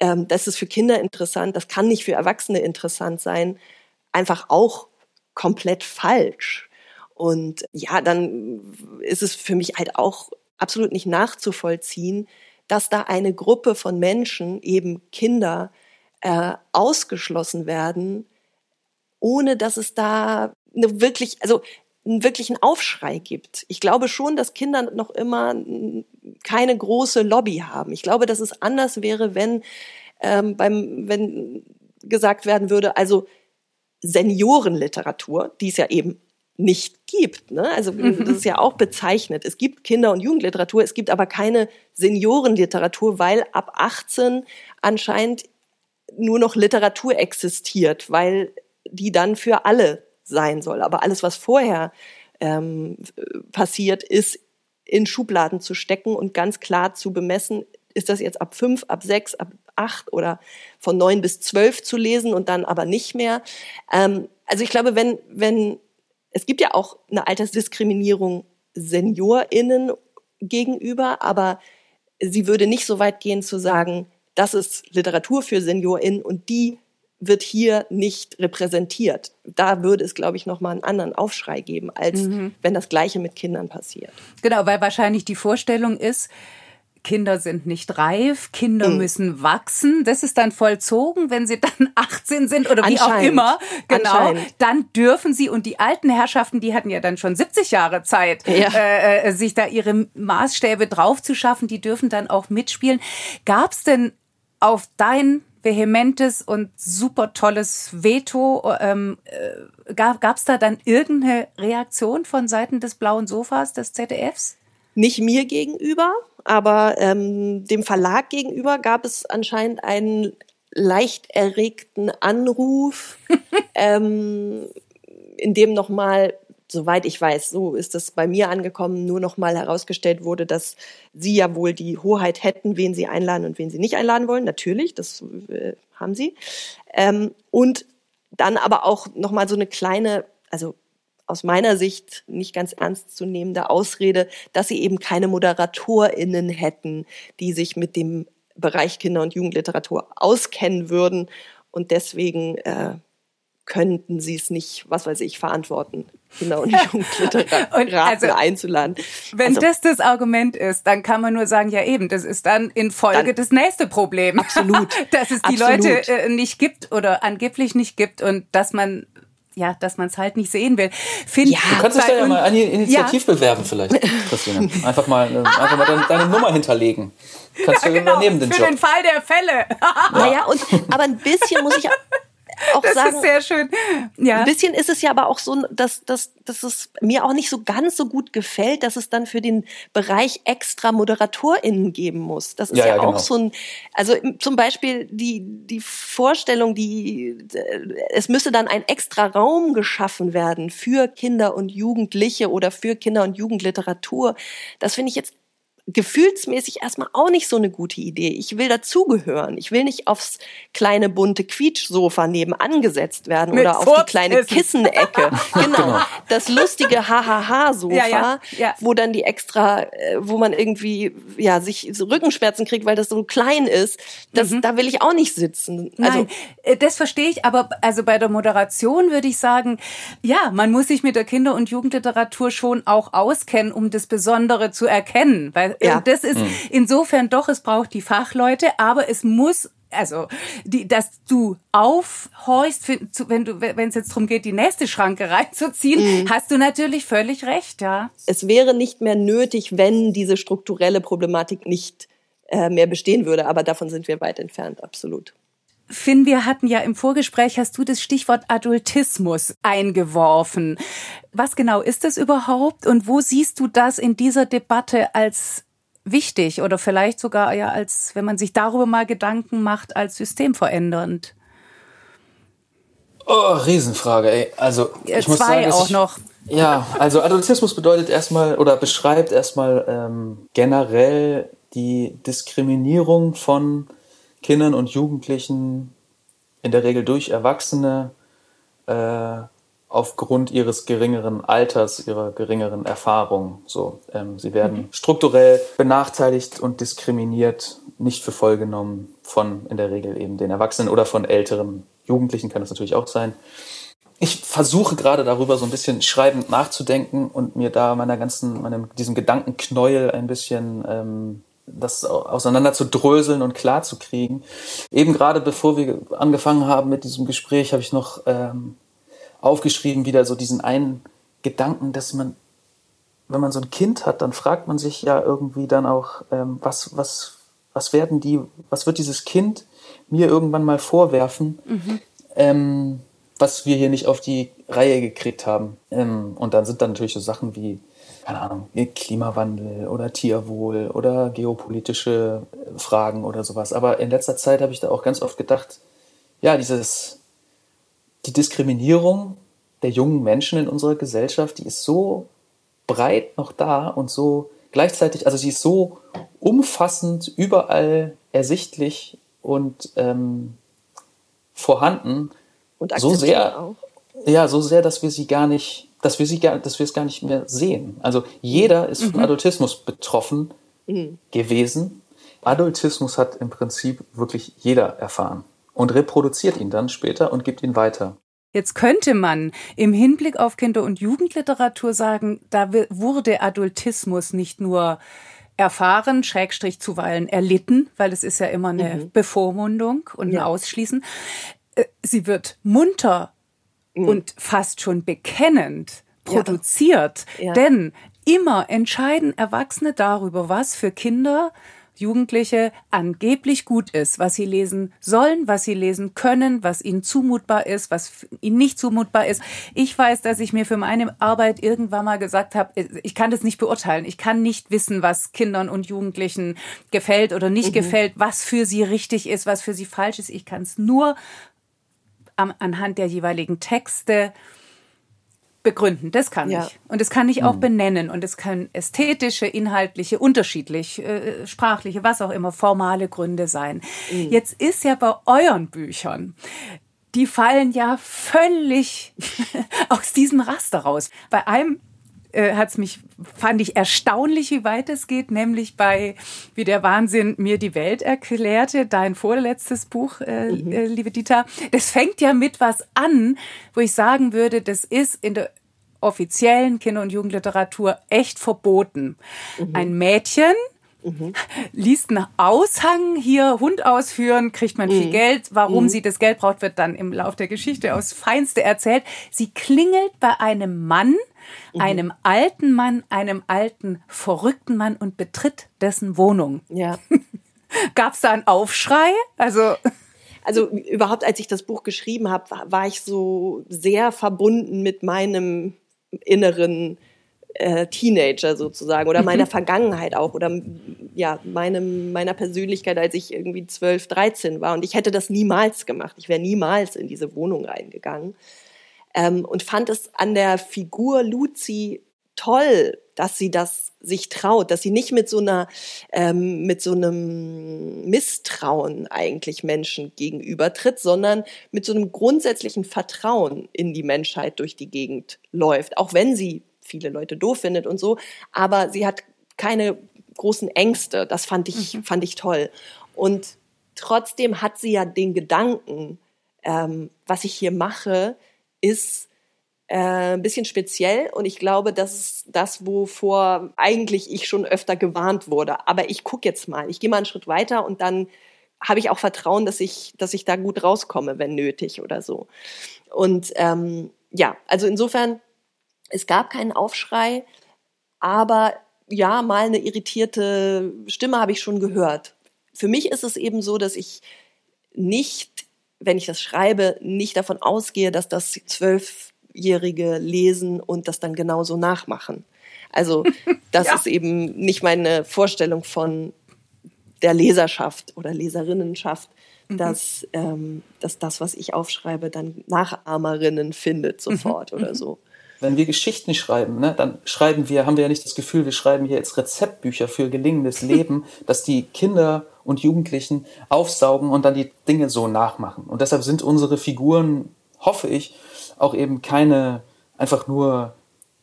ähm, das ist für Kinder interessant, das kann nicht für Erwachsene interessant sein, einfach auch komplett falsch. Und ja, dann ist es für mich halt auch absolut nicht nachzuvollziehen, dass da eine Gruppe von Menschen, eben Kinder, äh, ausgeschlossen werden, ohne dass es da eine wirklich, also einen wirklichen Aufschrei gibt. Ich glaube schon, dass Kinder noch immer keine große Lobby haben. Ich glaube, dass es anders wäre, wenn ähm, beim, wenn gesagt werden würde, also Seniorenliteratur, die es ja eben nicht gibt. Ne? Also mhm. das ist ja auch bezeichnet. Es gibt Kinder- und Jugendliteratur, es gibt aber keine Seniorenliteratur, weil ab 18 anscheinend nur noch Literatur existiert, weil die dann für alle sein soll. Aber alles, was vorher ähm, passiert, ist in Schubladen zu stecken und ganz klar zu bemessen, ist das jetzt ab fünf, ab sechs, ab acht oder von neun bis zwölf zu lesen und dann aber nicht mehr. Ähm, also ich glaube, wenn, wenn, es gibt ja auch eine Altersdiskriminierung SeniorInnen gegenüber, aber sie würde nicht so weit gehen zu sagen, das ist Literatur für SeniorInnen und die wird hier nicht repräsentiert. Da würde es, glaube ich, nochmal einen anderen Aufschrei geben, als mhm. wenn das Gleiche mit Kindern passiert. Genau, weil wahrscheinlich die Vorstellung ist, Kinder sind nicht reif, Kinder mhm. müssen wachsen. Das ist dann vollzogen, wenn sie dann 18 sind oder wie auch immer. Genau. Dann dürfen sie und die alten Herrschaften, die hatten ja dann schon 70 Jahre Zeit, ja. äh, äh, sich da ihre Maßstäbe drauf zu schaffen. Die dürfen dann auch mitspielen. Gab es denn auf dein vehementes und super tolles Veto. Ähm, äh, gab es da dann irgendeine Reaktion von Seiten des blauen Sofas des ZDFs? Nicht mir gegenüber, aber ähm, dem Verlag gegenüber gab es anscheinend einen leicht erregten Anruf, ähm, in dem nochmal soweit ich weiß, so ist es bei mir angekommen, nur noch mal herausgestellt wurde, dass sie ja wohl die Hoheit hätten, wen sie einladen und wen sie nicht einladen wollen. Natürlich, das äh, haben sie. Ähm, und dann aber auch noch mal so eine kleine, also aus meiner Sicht nicht ganz ernst zu nehmende Ausrede, dass sie eben keine ModeratorInnen hätten, die sich mit dem Bereich Kinder- und Jugendliteratur auskennen würden und deswegen äh, könnten sie es nicht, was weiß ich, verantworten, Kinder- und Jugendliteraten also, einzuladen. Wenn also, das das Argument ist, dann kann man nur sagen, ja eben, das ist dann in Folge dann, das nächste Problem. Absolut. dass es die absolut. Leute äh, nicht gibt oder angeblich nicht gibt und dass man ja, dass man es halt nicht sehen will. Find ja, du kannst dich da ja mal eine Initiativ ja. bewerben vielleicht, Christine. Einfach mal, äh, einfach mal deine, deine Nummer hinterlegen. Kannst ja, du genau, übernehmen den Für Job. den Fall der Fälle. naja, und aber ein bisschen muss ich auch das sagen. Das ist sehr schön. Ja. Ein bisschen ist es ja aber auch so, dass, dass, dass es mir auch nicht so ganz so gut gefällt, dass es dann für den Bereich extra ModeratorInnen geben muss. Das ist ja, ja, ja auch genau. so ein, also zum Beispiel die, die Vorstellung, die, es müsse dann ein extra Raum geschaffen werden für Kinder und Jugendliche oder für Kinder- und Jugendliteratur. Das finde ich jetzt gefühlsmäßig erstmal auch nicht so eine gute Idee. Ich will dazugehören. Ich will nicht aufs kleine bunte Quietschsofa nebenan gesetzt werden Mit oder auf die kleine Kissenecke. genau. Das lustige Hahaha-Sofa, Ja, ja, ja. wo dann die extra, äh, wo man irgendwie ja sich so Rückenschmerzen kriegt, weil das so klein ist. Das, Da will ich auch nicht sitzen. Also Nein, äh, das verstehe ich, aber also bei der Moderation würde ich sagen, ja, man muss sich mit der Kinder- und Jugendliteratur schon auch auskennen, um das Besondere zu erkennen. Weil Ja. das ist insofern doch, es braucht die Fachleute, aber es muss also, die, dass du aufhorchst, für- zu- wenn du, wenn es jetzt darum geht, die nächste Schranke reinzuziehen, hast du natürlich völlig recht, ja. es wäre nicht mehr nötig, wenn diese strukturelle Problematik nicht äh, mehr bestehen würde. Aber davon sind wir weit entfernt, absolut. Finn, wir hatten ja im Vorgespräch, hast du das Stichwort Adultismus eingeworfen. Was genau ist das überhaupt und wo siehst du das in dieser Debatte als wichtig oder vielleicht sogar ja als, wenn man sich darüber mal Gedanken macht, als systemverändernd? Oh, Riesenfrage, ey. Also, Äh, ich muss zwei sagen, dass auch ich, noch. Ja, also Adultismus bedeutet erstmal oder beschreibt erstmal ähm, generell die Diskriminierung von Kindern und Jugendlichen, in der Regel durch Erwachsene, äh, aufgrund ihres geringeren Alters, ihrer geringeren Erfahrung. So, ähm, sie werden strukturell benachteiligt und diskriminiert, nicht für voll genommen von in der Regel eben den Erwachsenen oder von älteren Jugendlichen kann das natürlich auch sein ich versuche gerade darüber so ein bisschen schreibend nachzudenken und mir da meiner ganzen, meinem, diesem Gedankenknäuel ein bisschen ähm, das au- auseinander zu dröseln und klar zu kriegen. Eben gerade bevor wir angefangen haben mit diesem Gespräch, habe ich noch ähm, aufgeschrieben, wieder so diesen einen Gedanken, dass man, wenn man so ein Kind hat, dann fragt man sich ja irgendwie dann auch, ähm, was, was, was werden die, was wird dieses Kind mir irgendwann mal vorwerfen? ähm, was wir hier nicht auf die Reihe gekriegt haben. Ähm, und dann sind da natürlich so Sachen wie, keine Ahnung, Klimawandel oder Tierwohl oder geopolitische Fragen oder sowas. Aber in letzter Zeit habe ich da auch ganz oft gedacht, ja, dieses, die Diskriminierung der jungen Menschen in unserer Gesellschaft, die ist so breit noch da und so gleichzeitig, also sie ist so umfassend überall ersichtlich und ähm, vorhanden, Und so sehr, auch. ja, so sehr, dass wir sie gar nicht, dass wir sie gar, dass wir es gar nicht mehr sehen. Also jeder ist von Adultismus betroffen gewesen. Adultismus hat im Prinzip wirklich jeder erfahren und reproduziert ihn dann später und gibt ihn weiter. Jetzt könnte man im Hinblick auf Kinder- und Jugendliteratur sagen, da wurde Adultismus nicht nur erfahren, Schrägstrich zuweilen erlitten, weil es ist ja immer eine Bevormundung und ein Ja. Ausschließen. Äh, Sie wird munter und fast schon bekennend produziert, Ja. denn immer entscheiden Erwachsene darüber, was für Kinder Jugendliche angeblich gut ist, was sie lesen sollen, was sie lesen können, was ihnen zumutbar ist, was ihnen nicht zumutbar ist. Ich weiß, dass ich mir für meine Arbeit irgendwann mal gesagt habe, ich kann das nicht beurteilen. Ich kann nicht wissen, was Kindern und Jugendlichen gefällt oder nicht gefällt, was für sie richtig ist, was für sie falsch ist. Ich kann es nur am, anhand der jeweiligen Texte begründen. Das kann Ja. ich. Und das kann ich auch benennen. Und es kann ästhetische, inhaltliche, unterschiedlich, äh, sprachliche, was auch immer, formale Gründe sein. Jetzt ist ja bei euren Büchern, die fallen ja völlig aus diesem Raster raus. Bei einem äh, hat's mich, fand ich erstaunlich, wie weit es geht, nämlich bei Wie der Wahnsinn mir die Welt erklärte, dein vorletztes Buch, äh, äh, liebe Dieter. Das fängt ja mit was an, wo ich sagen würde, das ist in der offiziellen Kinder- und Jugendliteratur echt verboten. Ein Mädchen liest einen Aushang, hier Hund ausführen, kriegt man viel Geld. Warum sie das Geld braucht, wird dann im Lauf der Geschichte aufs Feinste erzählt. Sie klingelt bei einem Mann, einem alten Mann, einem alten, verrückten Mann und betritt dessen Wohnung. Ja. Gab's da einen Aufschrei? Also, Also überhaupt, als ich das Buch geschrieben habe, war, ich so sehr verbunden mit meinem inneren äh, Teenager sozusagen oder meiner Vergangenheit auch oder ja meinem meiner Persönlichkeit, als ich irgendwie 12, 13 war und ich hätte das niemals gemacht. Ich wäre niemals in diese Wohnung reingegangen ähm, und fand es an der Figur Luzi toll, dass sie das sich traut, dass sie nicht mit so einer, ähm, mit so einem Misstrauen eigentlich Menschen gegenübertritt, sondern mit so einem grundsätzlichen Vertrauen in die Menschheit durch die Gegend läuft, auch wenn sie viele Leute doof findet und so, aber sie hat keine großen Ängste. Das fand ich, mhm. fand ich toll. Und trotzdem hat sie ja den Gedanken, ähm, was ich hier mache, ist äh, ein bisschen speziell und ich glaube, das ist das, wovor eigentlich ich schon öfter gewarnt wurde. Aber ich gucke jetzt mal, ich gehe mal einen Schritt weiter und dann habe ich auch Vertrauen, dass ich, dass ich da gut rauskomme, wenn nötig oder so. Und ähm, ja, also insofern, es gab keinen Aufschrei, aber ja, mal eine irritierte Stimme habe ich schon gehört. Für mich ist es eben so, dass ich nicht, wenn ich das schreibe, nicht davon ausgehe, dass das Zwölfjährige lesen und das dann genauso nachmachen. Also das ja. ist eben nicht meine Vorstellung von der Leserschaft oder Leserinnenschaft, mhm. dass, ähm, dass das, was ich aufschreibe, dann Nachahmerinnen findet sofort mhm. oder so. Wenn wir Geschichten schreiben, ne, dann schreiben wir, haben wir ja nicht das Gefühl, wir schreiben hier jetzt Rezeptbücher für gelingendes Leben, dass die Kinder und Jugendlichen aufsaugen und dann die Dinge so nachmachen. Und deshalb sind unsere Figuren, hoffe ich, auch eben keine, einfach nur,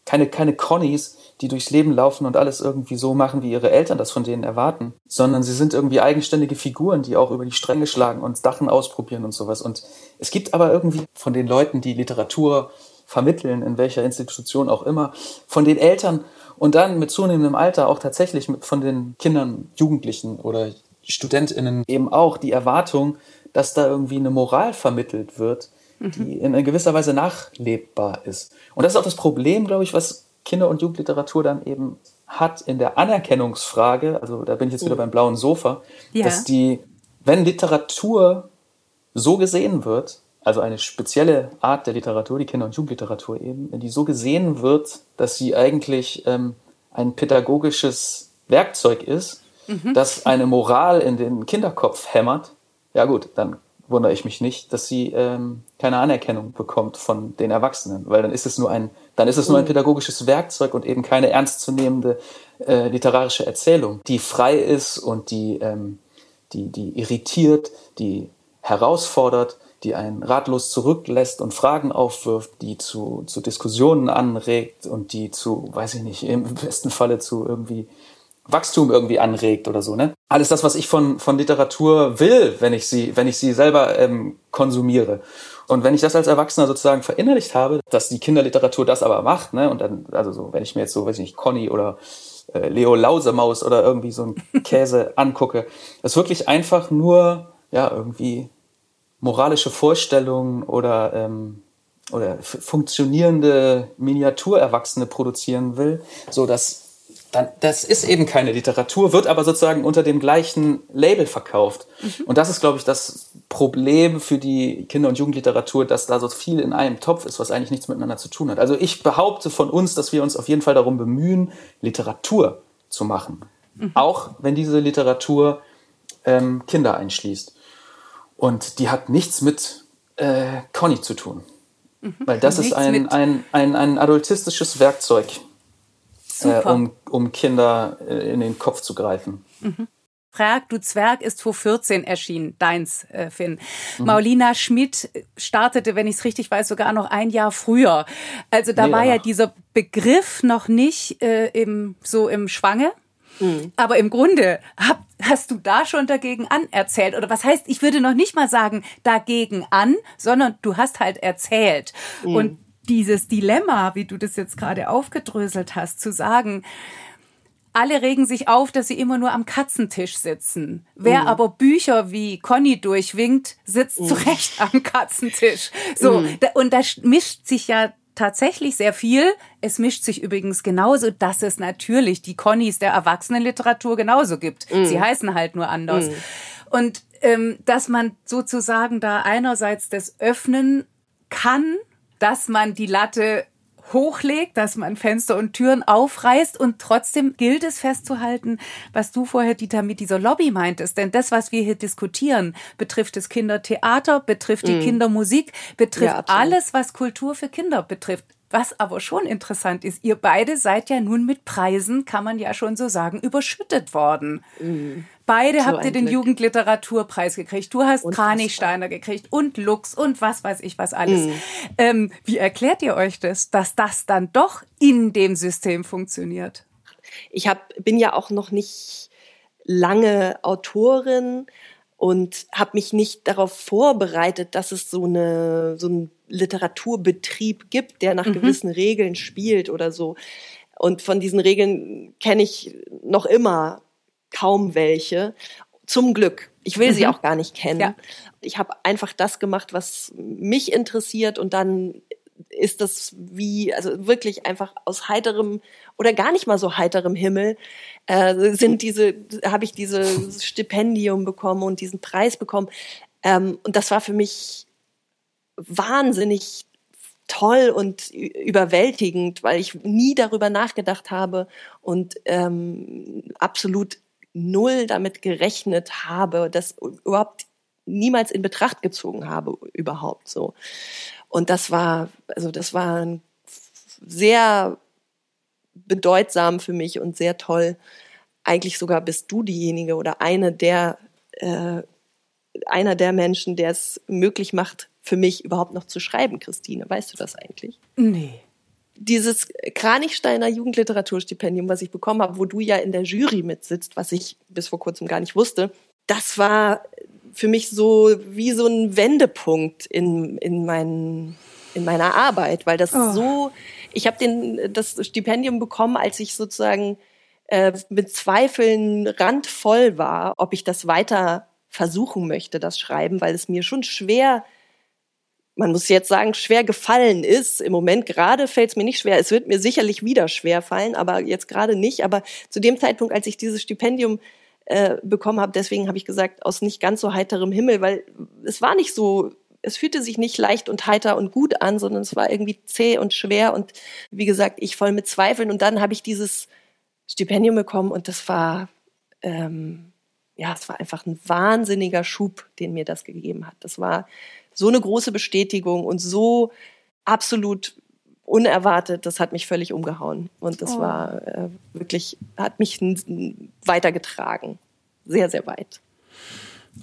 keine, keine Connies, die durchs Leben laufen und alles irgendwie so machen, wie ihre Eltern das von denen erwarten, sondern sie sind irgendwie eigenständige Figuren, die auch über die Stränge schlagen und Sachen ausprobieren und sowas. Und es gibt aber irgendwie von den Leuten, die Literatur vermitteln, in welcher Institution auch immer, von den Eltern und dann mit zunehmendem Alter auch tatsächlich von den Kindern, Jugendlichen oder StudentInnen eben auch die Erwartung, dass da irgendwie eine Moral vermittelt wird, mhm. die in gewisser Weise nachlebbar ist. Und das ist auch das Problem, glaube ich, was Kinder- und Jugendliteratur dann eben hat in der Anerkennungsfrage, also da bin ich jetzt wieder oh. beim blauen Sofa, ja. dass die, wenn Literatur so gesehen wird, also eine spezielle Art der Literatur, die Kinder- und Jugendliteratur eben, die so gesehen wird, dass sie eigentlich ähm, ein pädagogisches Werkzeug ist, mhm. das eine Moral in den Kinderkopf hämmert, ja gut, dann wundere ich mich nicht, dass sie ähm, keine Anerkennung bekommt von den Erwachsenen, weil dann ist es nur ein, dann ist es nur ein mhm. pädagogisches Werkzeug und eben keine ernstzunehmende äh, literarische Erzählung, die frei ist und die, ähm, die, die irritiert, die herausfordert, die einen ratlos zurücklässt und Fragen aufwirft, die zu, zu Diskussionen anregt und die zu, weiß ich nicht, im besten Falle zu irgendwie Wachstum irgendwie anregt oder so, ne? Alles das, was ich von, von Literatur will, wenn ich sie, wenn ich sie selber ähm, konsumiere. Und wenn ich das als Erwachsener sozusagen verinnerlicht habe, dass die Kinderliteratur das aber macht, ne? Und dann, also so, wenn ich mir jetzt so, weiß ich nicht, Conny oder äh, Leo Lausemaus oder irgendwie so ein Käse angucke, das wirklich einfach nur, ja, irgendwie moralische Vorstellungen oder, ähm, oder funktionierende Miniaturerwachsene produzieren will, so dass dann, das ist eben keine Literatur, wird aber sozusagen unter dem gleichen Label verkauft. Mhm. Und das ist, glaube ich, das Problem für die Kinder- und Jugendliteratur, dass da so viel in einem Topf ist, was eigentlich nichts miteinander zu tun hat. Also ich behaupte von uns, dass wir uns auf jeden Fall darum bemühen, Literatur zu machen. Mhm. Auch wenn diese Literatur ähm, Kinder einschließt. Und die hat nichts mit äh, Conny zu tun. Mhm. Weil das ist ein, ein, ein, ein adultistisches Werkzeug, äh, um, um Kinder äh, in den Kopf zu greifen. Mhm. Frag, du Zwerg ist vor 14 erschienen, deins, äh, Finn. Mhm. Maulina Schmidt startete, wenn ich es richtig weiß, sogar noch ein Jahr früher. Also da nee, war ja dieser Begriff noch nicht äh, im, so im Schwange. Mhm. Aber im Grunde hab, hast du da schon dagegen an erzählt. Oder was heißt, ich würde noch nicht mal sagen dagegen an, sondern du hast halt erzählt. Mhm. Und dieses Dilemma, wie du das jetzt gerade aufgedröselt hast, zu sagen, alle regen sich auf, dass sie immer nur am Katzentisch sitzen. Wer mhm. aber Bücher wie Conny durchwinkt, sitzt mhm. zu Recht am Katzentisch. So, mhm. und da mischt sich ja tatsächlich sehr viel. Es mischt sich übrigens genauso, dass es natürlich die Connys der Erwachsenenliteratur genauso gibt. Mm. Sie heißen halt nur anders. Mm. Und ähm, dass man sozusagen da einerseits das öffnen kann, dass man die Latte hochlegt, dass man Fenster und Türen aufreißt und trotzdem gilt es festzuhalten, was du vorher, Dieter, mit dieser Lobby meintest. Denn das, was wir hier diskutieren, betrifft das Kindertheater, betrifft die mm. Kindermusik, betrifft ja, alles, was Kultur für Kinder betrifft. Was aber schon interessant ist, ihr beide seid ja nun mit Preisen, kann man ja schon so sagen, überschüttet worden. Mhm. Beide so habt ihr den Glück. Jugendliteraturpreis gekriegt. Du hast Kranichsteiner gekriegt und Lux und was weiß ich was alles. Mhm. Ähm, wie erklärt ihr euch das, dass das dann doch in dem System funktioniert? Ich hab, bin ja auch noch nicht lange Autorin und habe mich nicht darauf vorbereitet, dass es so eine so einen Literaturbetrieb gibt, der nach mhm. gewissen Regeln spielt oder so. Und von diesen Regeln kenne ich noch immer kaum welche. Zum Glück. Ich will mhm. sie auch gar nicht kennen. Ja. Ich habe einfach das gemacht, was mich interessiert und dann ist das wie, also wirklich einfach aus heiterem oder gar nicht mal so heiterem Himmel, äh, sind diese, habe ich dieses Stipendium bekommen und diesen Preis bekommen. Ähm, und das war für mich wahnsinnig toll und überwältigend, weil ich nie darüber nachgedacht habe und ähm, absolut null damit gerechnet habe, das überhaupt niemals in Betracht gezogen habe, überhaupt so. Und das war, also das war sehr bedeutsam für mich und sehr toll. Eigentlich sogar bist du diejenige oder eine der, äh, einer der Menschen, der es möglich macht, für mich überhaupt noch zu schreiben, Christine. Weißt du das eigentlich? Nee. Dieses Kranichsteiner Jugendliteraturstipendium, was ich bekommen habe, wo du ja in der Jury mitsitzt, was ich bis vor kurzem gar nicht wusste, das war für mich so wie so ein Wendepunkt in, in, mein, in meiner Arbeit, weil das oh. so, ich habe den das Stipendium bekommen, als ich sozusagen äh, mit Zweifeln randvoll war, ob ich das weiter versuchen möchte, das Schreiben, weil es mir schon schwer man muss jetzt sagen, schwer gefallen ist. Im Moment gerade fällt es mir nicht schwer. Es wird mir sicherlich wieder schwer fallen, aber jetzt gerade nicht. Aber zu dem Zeitpunkt, als ich dieses Stipendium äh, bekommen habe. Deswegen habe ich gesagt, aus nicht ganz so heiterem Himmel, weil es war nicht so, es fühlte sich nicht leicht und heiter und gut an, sondern es war irgendwie zäh und schwer und wie gesagt, ich voll mit Zweifeln. Und dann habe ich dieses Stipendium bekommen und das war, ähm, ja, es war einfach ein wahnsinniger Schub, den mir das gegeben hat. Das war so eine große Bestätigung und so absolut unerwartet, das hat mich völlig umgehauen. Und das oh. war äh, wirklich, hat mich weitergetragen. Sehr, sehr weit.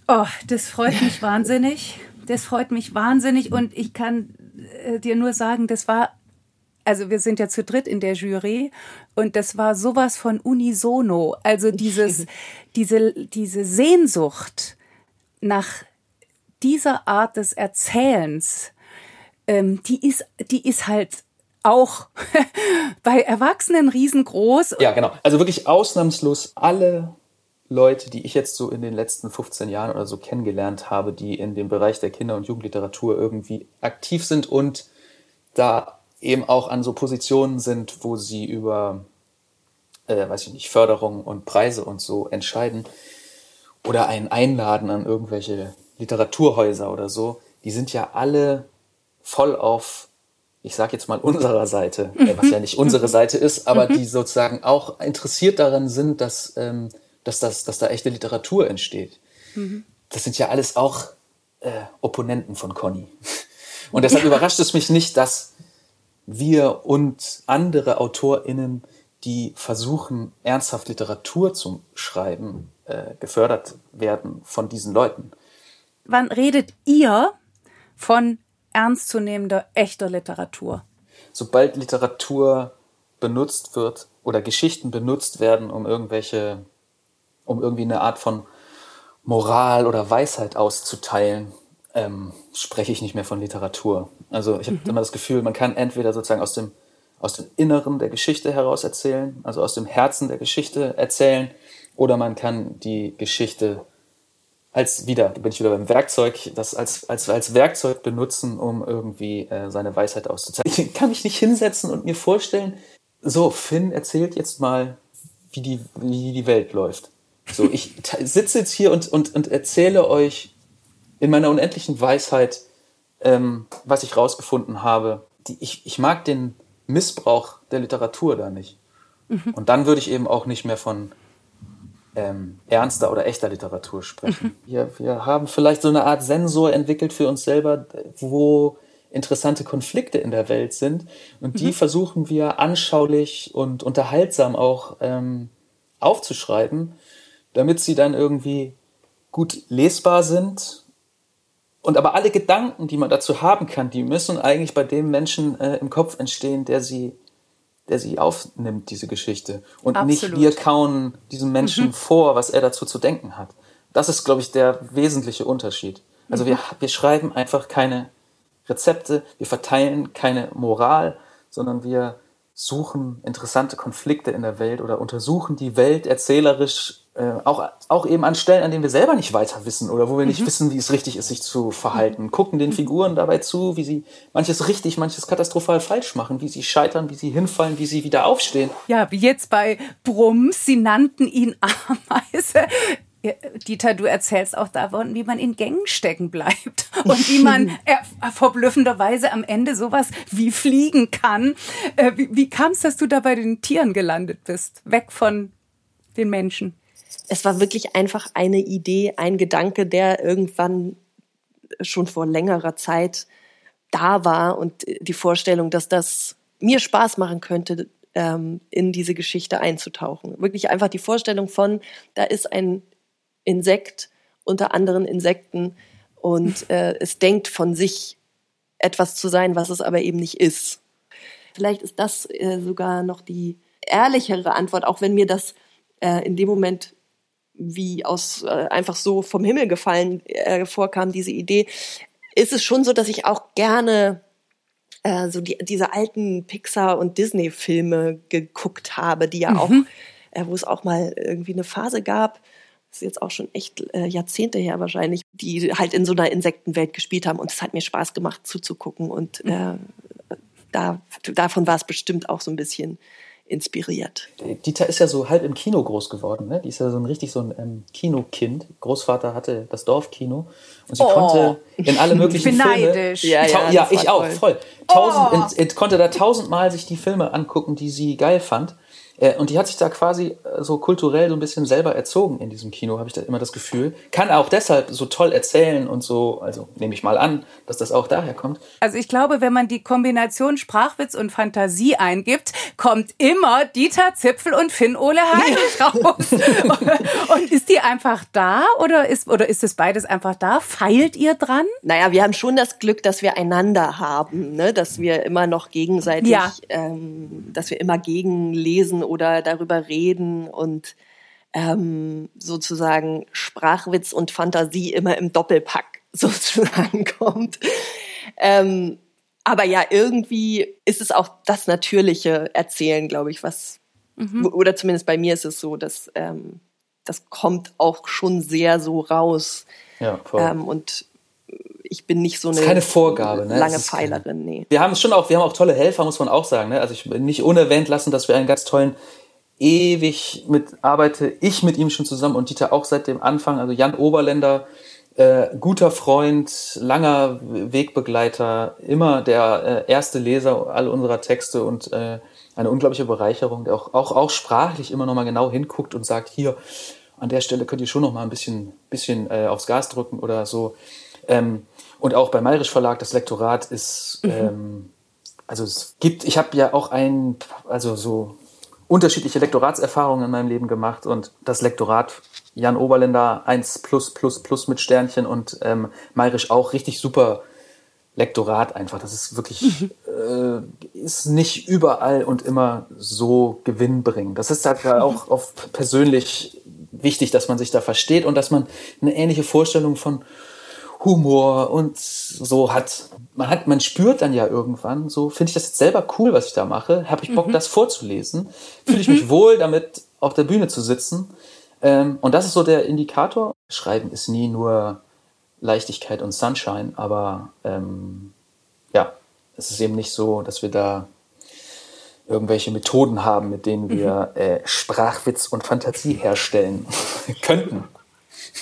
Oh, das freut mich wahnsinnig. Das freut mich wahnsinnig. Und ich kann äh, dir nur sagen, das war, also wir sind ja zu dritt in der Jury und das war sowas von unisono. Also dieses, diese, diese Sehnsucht nach dieser Art des Erzählens, ähm, die ist, die ist halt auch bei Erwachsenen riesengroß. Ja, genau. Also wirklich ausnahmslos alle Leute, die ich jetzt so in den letzten 15 Jahren oder so kennengelernt habe, die in dem Bereich der Kinder- und Jugendliteratur irgendwie aktiv sind und da eben auch an so Positionen sind, wo sie über, äh, weiß ich nicht, Förderung und Preise und so entscheiden oder einen einladen an irgendwelche Literaturhäuser oder so, die sind ja alle voll auf ich sage jetzt mal unserer Seite, äh, was ja nicht unsere Seite ist, aber die sozusagen auch interessiert daran sind, dass, ähm, dass, das, dass da echte Literatur entsteht. Mhm. Das sind ja alles auch äh, Opponenten von Conny. Und deshalb ja. überrascht es mich nicht, dass wir und andere AutorInnen, die versuchen, ernsthaft Literatur zu schreiben, äh, gefördert werden von diesen Leuten. Wann redet ihr von ernstzunehmender, echter Literatur. Sobald Literatur benutzt wird oder Geschichten benutzt werden, um irgendwelche, um irgendwie eine Art von Moral oder Weisheit auszuteilen, ähm, spreche ich nicht mehr von Literatur. Also ich habe mhm. immer das Gefühl, man kann entweder sozusagen aus dem, aus dem Inneren der Geschichte heraus erzählen, also aus dem Herzen der Geschichte erzählen, oder man kann die Geschichte als wieder, da bin ich wieder beim Werkzeug, das als, als, als Werkzeug benutzen, um irgendwie äh, seine Weisheit auszuzeigen. Ich kann mich nicht hinsetzen und mir vorstellen, so, Finn erzählt jetzt mal, wie die, wie die Welt läuft. So, ich sitze jetzt hier und, und, und erzähle euch in meiner unendlichen Weisheit, ähm, was ich rausgefunden habe. Die, ich, ich mag den Missbrauch der Literatur da nicht. Mhm. Und dann würde ich eben auch nicht mehr von ähm, ernster oder echter Literatur sprechen. Mhm. Wir, wir haben vielleicht so eine Art Sensor entwickelt für uns selber, wo interessante Konflikte in der Welt sind. Und die mhm. versuchen wir anschaulich und unterhaltsam auch ähm, aufzuschreiben, damit sie dann irgendwie gut lesbar sind. Und aber alle Gedanken, die man dazu haben kann, die müssen eigentlich bei dem Menschen äh, im Kopf entstehen, der sie, der sie aufnimmt, diese Geschichte. Und Absolut. nicht wir kauen diesem Menschen mhm. vor, was er dazu zu denken hat. Das ist, glaube ich, der wesentliche Unterschied. Also mhm. wir, wir schreiben einfach keine Rezepte, wir verteilen keine Moral, sondern wir suchen interessante Konflikte in der Welt oder untersuchen die Welt erzählerisch äh, auch, auch eben an Stellen, an denen wir selber nicht weiter wissen oder wo wir nicht mhm. wissen, wie es richtig ist, sich zu verhalten. Gucken den Figuren dabei zu, wie sie manches richtig, manches katastrophal falsch machen, wie sie scheitern, wie sie hinfallen, wie sie wieder aufstehen. Ja, wie jetzt bei Brums, sie nannten ihn Ameise. Dieter, du erzählst auch davon, wie man in Gängen stecken bleibt und wie man äh, verblüffenderweise am Ende sowas wie fliegen kann. Äh, wie wie kam es, dass du da bei den Tieren gelandet bist, weg von den Menschen? Es war wirklich einfach eine Idee, ein Gedanke, der irgendwann schon vor längerer Zeit da war und die Vorstellung, dass das mir Spaß machen könnte, ähm, in diese Geschichte einzutauchen. Wirklich einfach die Vorstellung von, da ist ein Insekt unter anderen Insekten und äh, es denkt von sich etwas zu sein, was es aber eben nicht ist. Vielleicht ist das äh, sogar noch die ehrlichere Antwort, auch wenn mir das äh, in dem Moment wie aus äh, einfach so vom Himmel gefallen äh, vorkam, diese Idee, ist es schon so, dass ich auch gerne äh, so die, diese alten Pixar- und Disney-Filme geguckt habe, die ja mhm. auch, wo es auch mal irgendwie eine Phase gab, ist jetzt auch schon echt äh, Jahrzehnte her wahrscheinlich, die halt in so einer Insektenwelt gespielt haben und es hat mir Spaß gemacht zuzugucken und äh, da, davon war es bestimmt auch so ein bisschen inspiriert. Dieter ist ja so halb im Kino groß geworden. Ne? Die ist ja so ein richtig so ein ähm, Kinokind. Großvater hatte das Dorfkino und sie oh. konnte in alle möglichen ich bin Filme. Neidisch. Ja, ja, ja ich auch, voll. Tausend, oh. in, in, konnte da tausendmal sich die Filme angucken, die sie geil fand. Äh, und die hat sich da quasi äh, so kulturell so ein bisschen selber erzogen in diesem Kino, habe ich da immer das Gefühl. Kann auch deshalb so toll erzählen und so, also nehme ich mal an, dass das auch daher kommt. Also ich glaube, wenn man die Kombination Sprachwitz und Fantasie eingibt, kommt immer Dieter Zipfel und Finn Ole Heinrich raus. und ist die einfach da oder ist, oder ist es beides einfach da? Feilt ihr dran? Naja, wir haben schon das Glück, dass wir einander haben, ne? dass wir immer noch gegenseitig, ja. ähm, dass wir immer gegenlesen oder darüber reden und ähm, sozusagen Sprachwitz und Fantasie immer im Doppelpack sozusagen kommt. Ähm, aber ja, irgendwie ist es auch das natürliche Erzählen, glaube ich, was, mhm. oder zumindest bei mir ist es so, dass ähm, das kommt auch schon sehr so raus. Ja, voll. Ähm, und ich bin nicht so eine keine Vorgabe, ne? lange Pfeilerin. Nee. Wir haben schon auch, wir haben auch tolle Helfer, muss man auch sagen. Ne? Also ich nicht unerwähnt lassen, dass wir einen ganz tollen ewig mit arbeite ich mit ihm schon zusammen und Dieter auch seit dem Anfang. Also Jan Oberländer, äh, guter Freund, langer Wegbegleiter, immer der äh, erste Leser all unserer Texte und äh, eine unglaubliche Bereicherung, der auch, auch, auch sprachlich immer noch mal genau hinguckt und sagt, hier, an der Stelle könnt ihr schon noch mal ein bisschen, bisschen äh, aufs Gas drücken oder so. Ähm, und auch beim Mayrisch Verlag, das Lektorat ist, mhm. ähm, also es gibt, ich habe ja auch ein, also so unterschiedliche Lektoratserfahrungen in meinem Leben gemacht und das Lektorat Jan Oberländer 1 plus plus plus mit Sternchen und ähm, Mayrisch auch richtig super Lektorat einfach. Das ist wirklich, mhm. äh, ist nicht überall und immer so gewinnbringend. Das ist halt auch oft persönlich wichtig, dass man sich da versteht und dass man eine ähnliche Vorstellung von Humor und so hat. Man hat, man spürt dann ja irgendwann, so finde ich das jetzt selber cool, was ich da mache. Habe ich Bock, mhm. das vorzulesen? Fühle ich mich mhm. wohl, damit auf der Bühne zu sitzen? Ähm, und das ist so der Indikator. Schreiben ist nie nur Leichtigkeit und Sunshine, aber ähm, ja, es ist eben nicht so, dass wir da irgendwelche Methoden haben, mit denen wir mhm. äh, Sprachwitz und Fantasie herstellen könnten.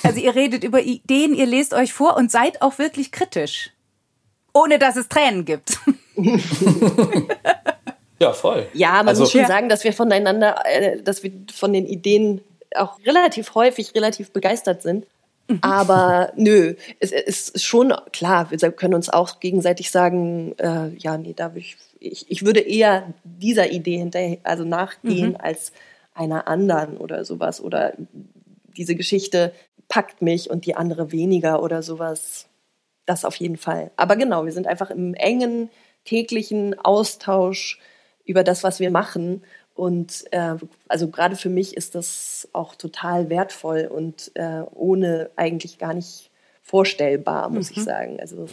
Also ihr redet über Ideen, ihr lest euch vor und seid auch wirklich kritisch. Ohne dass es Tränen gibt. ja, voll. Ja, man also, muss schon ja. sagen, dass wir voneinander, äh, dass wir von den Ideen auch relativ häufig relativ begeistert sind. Aber nö, es, es ist schon klar, wir können uns auch gegenseitig sagen, äh, ja, nee, da würde ich, ich, ich würde eher dieser Idee hinterher, also nachgehen, mhm. als einer anderen oder sowas. Oder diese Geschichte packt mich und die andere weniger oder sowas. Das auf jeden Fall. Aber genau, wir sind einfach im engen täglichen Austausch über das, was wir machen. Und äh, also gerade für mich ist das auch total wertvoll und äh, ohne eigentlich gar nicht vorstellbar, muss mhm. ich sagen. Also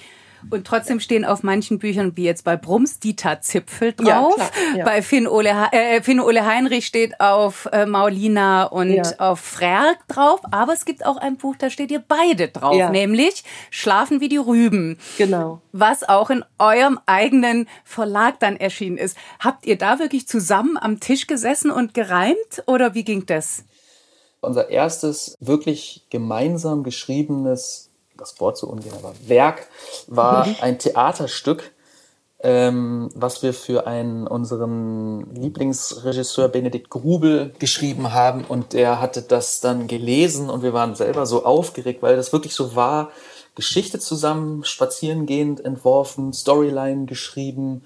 und trotzdem stehen auf manchen Büchern, wie jetzt bei Brums, Dieter Zipfel drauf. Ja, klar, ja. Bei Finn Ole, äh, Finn Ole Heinrich steht auf äh, Maulina und ja. auf Frerk drauf. Aber es gibt auch ein Buch, da steht ihr beide drauf, nämlich Schlafen wie die Rüben. Genau. Was auch in eurem eigenen Verlag dann erschienen ist. Habt ihr da wirklich zusammen am Tisch gesessen und gereimt oder wie ging das? Unser erstes wirklich gemeinsam geschriebenes das Wort so ungern, aber Werk war mhm. ein Theaterstück, ähm, was wir für einen unseren Lieblingsregisseur Benedikt Grubel geschrieben haben und der hatte das dann gelesen und wir waren selber so aufgeregt, weil das wirklich so war. Geschichte zusammen, spazierengehend entworfen, Storyline geschrieben,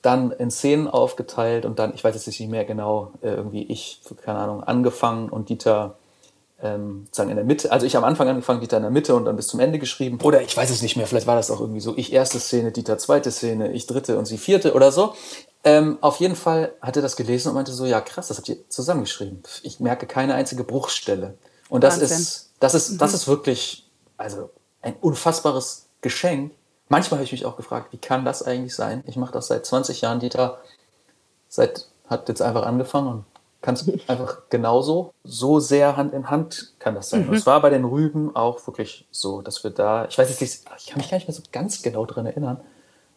dann in Szenen aufgeteilt und dann, ich weiß jetzt nicht mehr genau, äh, irgendwie ich, keine Ahnung, angefangen und Dieter ähm, sozusagen in der Mitte, also ich am Anfang angefangen, Dieter in der Mitte und dann bis zum Ende geschrieben. Oder ich weiß es nicht mehr, vielleicht war das auch irgendwie so, ich erste Szene, Dieter zweite Szene, ich dritte und sie vierte oder so. Ähm, auf jeden Fall hat er das gelesen und meinte so, ja krass, das habt ihr zusammengeschrieben. Ich merke keine einzige Bruchstelle. Und das Wahnsinn. ist, das ist, das mhm. ist wirklich, also ein unfassbares Geschenk. Manchmal habe ich mich auch gefragt, wie kann das eigentlich sein? Ich mache das seit 20 Jahren, Dieter, seit, hat jetzt einfach angefangen und kann es einfach genauso, so sehr Hand in Hand kann das sein. Mhm. Und es war bei den Rüben auch wirklich so, dass wir da, ich weiß jetzt nicht, ich kann mich gar nicht mehr so ganz genau dran erinnern,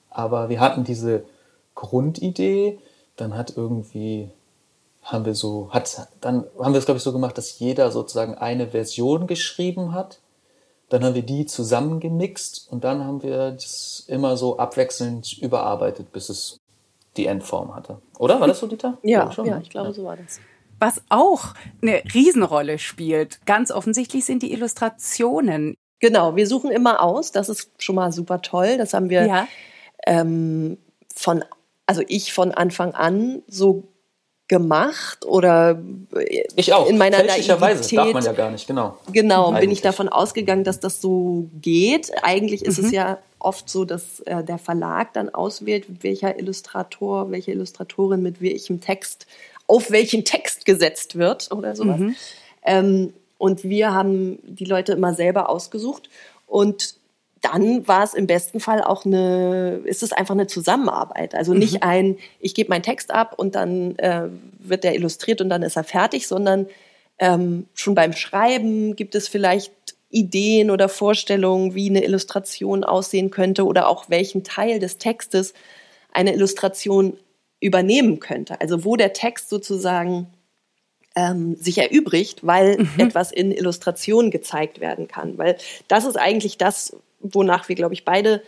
aber wir hatten diese Grundidee, dann hat irgendwie, haben wir so, hat, dann haben wir es glaube ich so gemacht, dass jeder sozusagen eine Version geschrieben hat. Dann haben wir die zusammengemixt und dann haben wir das immer so abwechselnd überarbeitet, bis es die Endform hatte. Oder? War das so, Dieter? Ja, ja, ja ich glaube, ja. so war das. Was auch eine Riesenrolle spielt, ganz offensichtlich sind die Illustrationen. Genau, wir suchen immer aus. Das ist schon mal super toll. Das haben wir ja. ähm, von, also ich von Anfang an so gemacht oder ich auch. in meiner Fälschlicherweise darf man ja gar nicht, genau. Genau, Eigentlich. bin ich davon ausgegangen, dass das so geht. Eigentlich ist mhm. es ja oft so, dass äh, der Verlag dann auswählt, welcher Illustrator, welche Illustratorin mit welchem Text auf welchen Text gesetzt wird oder sowas. Mhm. Ähm, und wir haben die Leute immer selber ausgesucht und dann war es im besten Fall auch eine, ist es einfach eine Zusammenarbeit. Also nicht mhm. ein, ich gebe meinen Text ab und dann äh, wird der illustriert und dann ist er fertig, sondern ähm, schon beim Schreiben gibt es vielleicht Ideen oder Vorstellungen, wie eine Illustration aussehen könnte oder auch welchen Teil des Textes eine Illustration übernehmen könnte. Also wo der Text sozusagen ähm, sich erübrigt, weil mhm. etwas in Illustration gezeigt werden kann. Weil das ist eigentlich das, wonach wir, glaube ich, beide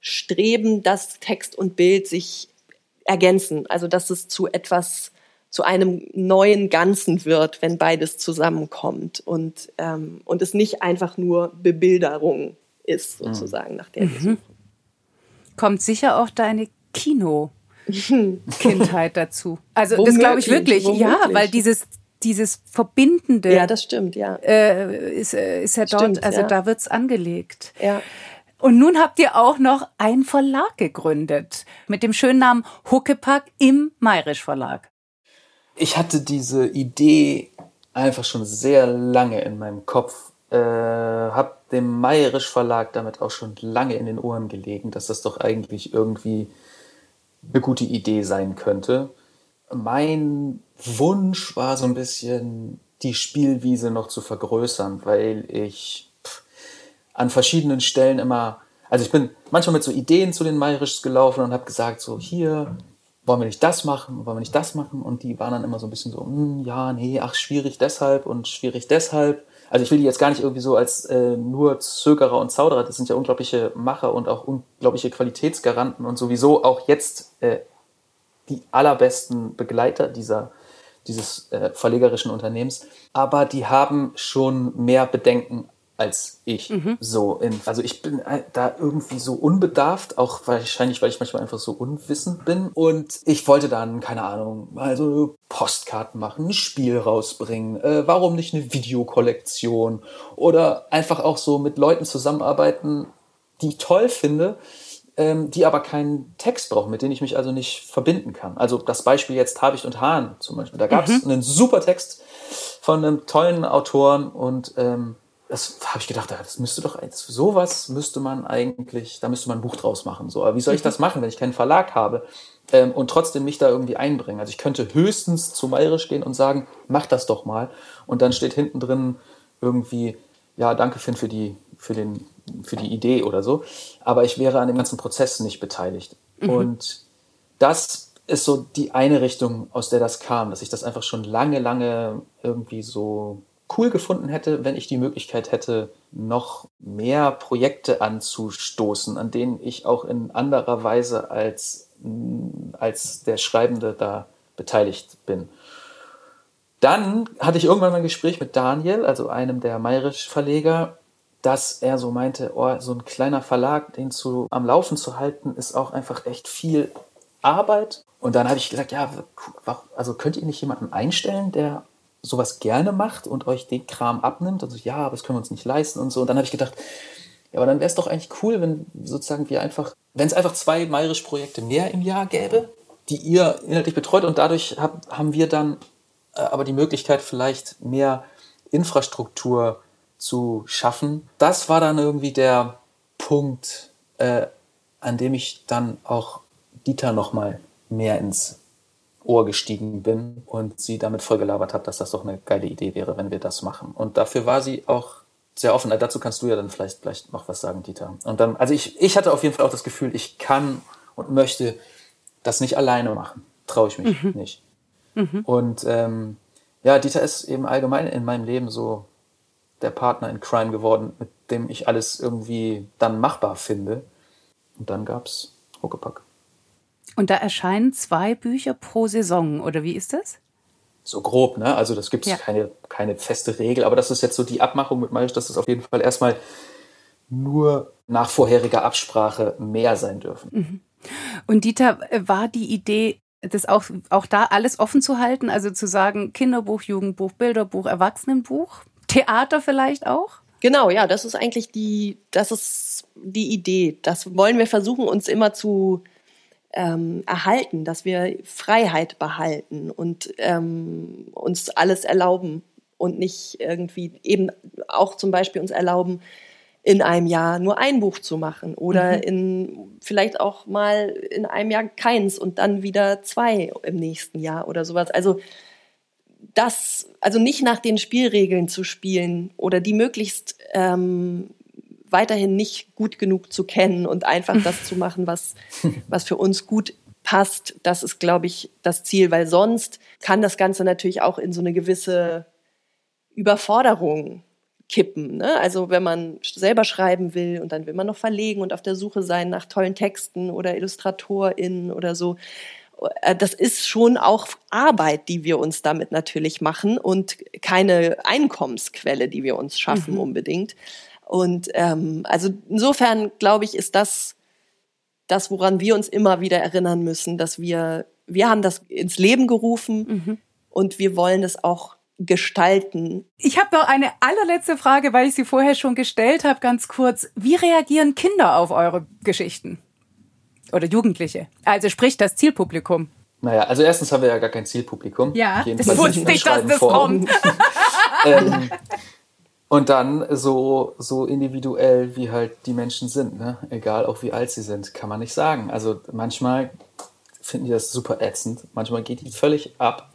streben, dass Text und Bild sich ergänzen. Also dass es zu etwas, zu einem neuen Ganzen wird, wenn beides zusammenkommt und, ähm, und es nicht einfach nur Bebilderung ist, sozusagen, nach der mhm. Kommt sicher auch deine Kino. Kindheit dazu. Also womöglich, das glaube ich wirklich, womöglich. ja, weil dieses dieses Verbindende. Ja, das stimmt, ja. Äh, ist, äh, ist ja dort, stimmt, also ja. da wird's angelegt. Ja. Und nun habt ihr auch noch einen Verlag gegründet mit dem schönen Namen Huckepack im Mayrisch Verlag. Ich hatte diese Idee einfach schon sehr lange in meinem Kopf. Äh, hab dem Mayrisch Verlag damit auch schon lange in den Ohren gelegen, dass das doch eigentlich irgendwie eine gute Idee sein könnte. Mein Wunsch war so ein bisschen, die Spielwiese noch zu vergrößern, weil ich pff, an verschiedenen Stellen immer, also ich bin manchmal mit so Ideen zu den Mayrischs gelaufen und habe gesagt, so hier, wollen wir nicht das machen, wollen wir nicht das machen? Und die waren dann immer so ein bisschen so, hm, ja, nee, ach, schwierig deshalb und schwierig deshalb. Also ich will die jetzt gar nicht irgendwie so als äh, nur Zögerer und Zauderer, das sind ja unglaubliche Macher und auch unglaubliche Qualitätsgaranten und sowieso auch jetzt äh, die allerbesten Begleiter dieser dieses äh, verlegerischen Unternehmens. Aber die haben schon mehr Bedenken als ich. So in, also ich bin äh, da irgendwie so unbedarft, auch wahrscheinlich, weil ich manchmal einfach so unwissend bin. Und ich wollte dann, keine Ahnung, mal so Postkarten machen, ein Spiel rausbringen, äh, warum nicht eine Videokollektion oder einfach auch so mit Leuten zusammenarbeiten, die ich toll finde, ähm, die aber keinen Text brauchen, mit denen ich mich also nicht verbinden kann. Also das Beispiel jetzt Habicht und Hahn zum Beispiel. Da gab es einen super Text von einem tollen Autoren und ähm, das habe ich gedacht, das müsste doch, sowas müsste man eigentlich, da müsste man ein Buch draus machen. So, aber wie soll ich das machen, wenn ich keinen Verlag habe ähm, und trotzdem mich da irgendwie einbringen? Also ich könnte höchstens zu Mayrisch gehen und sagen, mach das doch mal. Und dann steht hinten drin irgendwie, ja, danke Finn für die, für den, für die Idee oder so. Aber ich wäre an dem ganzen Prozess nicht beteiligt. Und das ist so die eine Richtung, aus der das kam, dass ich das einfach schon lange, lange irgendwie so cool gefunden hätte, wenn ich die Möglichkeit hätte, noch mehr Projekte anzustoßen, an denen ich auch in anderer Weise als, als der Schreibende da beteiligt bin. Dann hatte ich irgendwann mal ein Gespräch mit Daniel, also einem der Mayrisch-Verleger, dass er so meinte, oh, so ein kleiner Verlag, den zu, am Laufen zu halten, ist auch einfach echt viel Arbeit. Und dann habe ich gesagt, ja, also könnt ihr nicht jemanden einstellen, der sowas gerne macht und euch den Kram abnimmt? Und so, ja, aber das können wir uns nicht leisten und so. Und dann habe ich gedacht, ja, aber dann wäre es doch eigentlich cool, wenn sozusagen wir einfach, wenn es einfach zwei Mayrisch-Projekte mehr im Jahr gäbe, die ihr inhaltlich betreut und dadurch hab, haben wir dann äh, aber die Möglichkeit, vielleicht mehr Infrastruktur zu schaffen. Das war dann irgendwie der Punkt, äh, an dem ich dann auch Dieter nochmal mehr ins Ohr gestiegen bin und sie damit vollgelabert habe, dass das doch eine geile Idee wäre, wenn wir das machen. Und dafür war sie auch sehr offen. Dazu kannst du ja dann vielleicht, vielleicht noch was sagen, Dieter. Und dann, also ich, ich hatte auf jeden Fall auch das Gefühl, ich kann und möchte das nicht alleine machen. Traue ich mich mhm. nicht. Mhm. Und ähm, ja, Dieter ist eben allgemein in meinem Leben so der Partner in Crime geworden, mit dem ich alles irgendwie dann machbar finde. Und dann gab's Huckepack. Und da erscheinen zwei Bücher pro Saison, oder wie ist das? So grob, ne? Also das gibt es ja. keine, keine feste Regel, aber das ist jetzt so die Abmachung mit Maisch, dass es auf jeden Fall erstmal nur nach vorheriger Absprache mehr sein dürfen. Mhm. Und Dieter, war die Idee, das auch, auch da alles offen zu halten, also zu sagen, Kinderbuch, Jugendbuch, Bilderbuch, Erwachsenenbuch, Theater vielleicht auch? Genau, ja, das ist eigentlich die, das ist die Idee. Das wollen wir versuchen, uns immer zu ähm, erhalten, dass wir Freiheit behalten und ähm, uns alles erlauben und nicht irgendwie eben auch zum Beispiel uns erlauben, in einem Jahr nur ein Buch zu machen oder mhm. in vielleicht auch mal in einem Jahr keins und dann wieder zwei im nächsten Jahr oder sowas. Also das, also nicht nach den Spielregeln zu spielen oder die möglichst ähm, weiterhin nicht gut genug zu kennen und einfach das zu machen, was, was für uns gut passt. Das ist, glaube ich, das Ziel, weil sonst kann das Ganze natürlich auch in so eine gewisse Überforderung kippen. Ne? Also wenn man selber schreiben will und dann will man noch verlegen und auf der Suche sein nach tollen Texten oder IllustratorInnen oder so. Äh, das ist schon auch Arbeit, die wir uns damit natürlich machen und keine Einkommensquelle, die wir uns schaffen mhm. unbedingt. Und ähm, also insofern glaube ich, ist das das, woran wir uns immer wieder erinnern müssen, dass wir wir haben das ins Leben gerufen mhm. und wir wollen es auch gestalten. Ich habe noch eine allerletzte Frage, weil ich sie vorher schon gestellt habe, ganz kurz. Wie reagieren Kinder auf eure Geschichten? Oder Jugendliche? Also sprich das Zielpublikum. Naja, also erstens haben wir ja gar kein Zielpublikum. Ja, das wusste ich, dass das kommt. ähm, und dann so, so individuell, wie halt die Menschen sind, ne? egal auch wie alt sie sind, kann man nicht sagen. Also manchmal finden die das super ätzend, manchmal geht die völlig ab.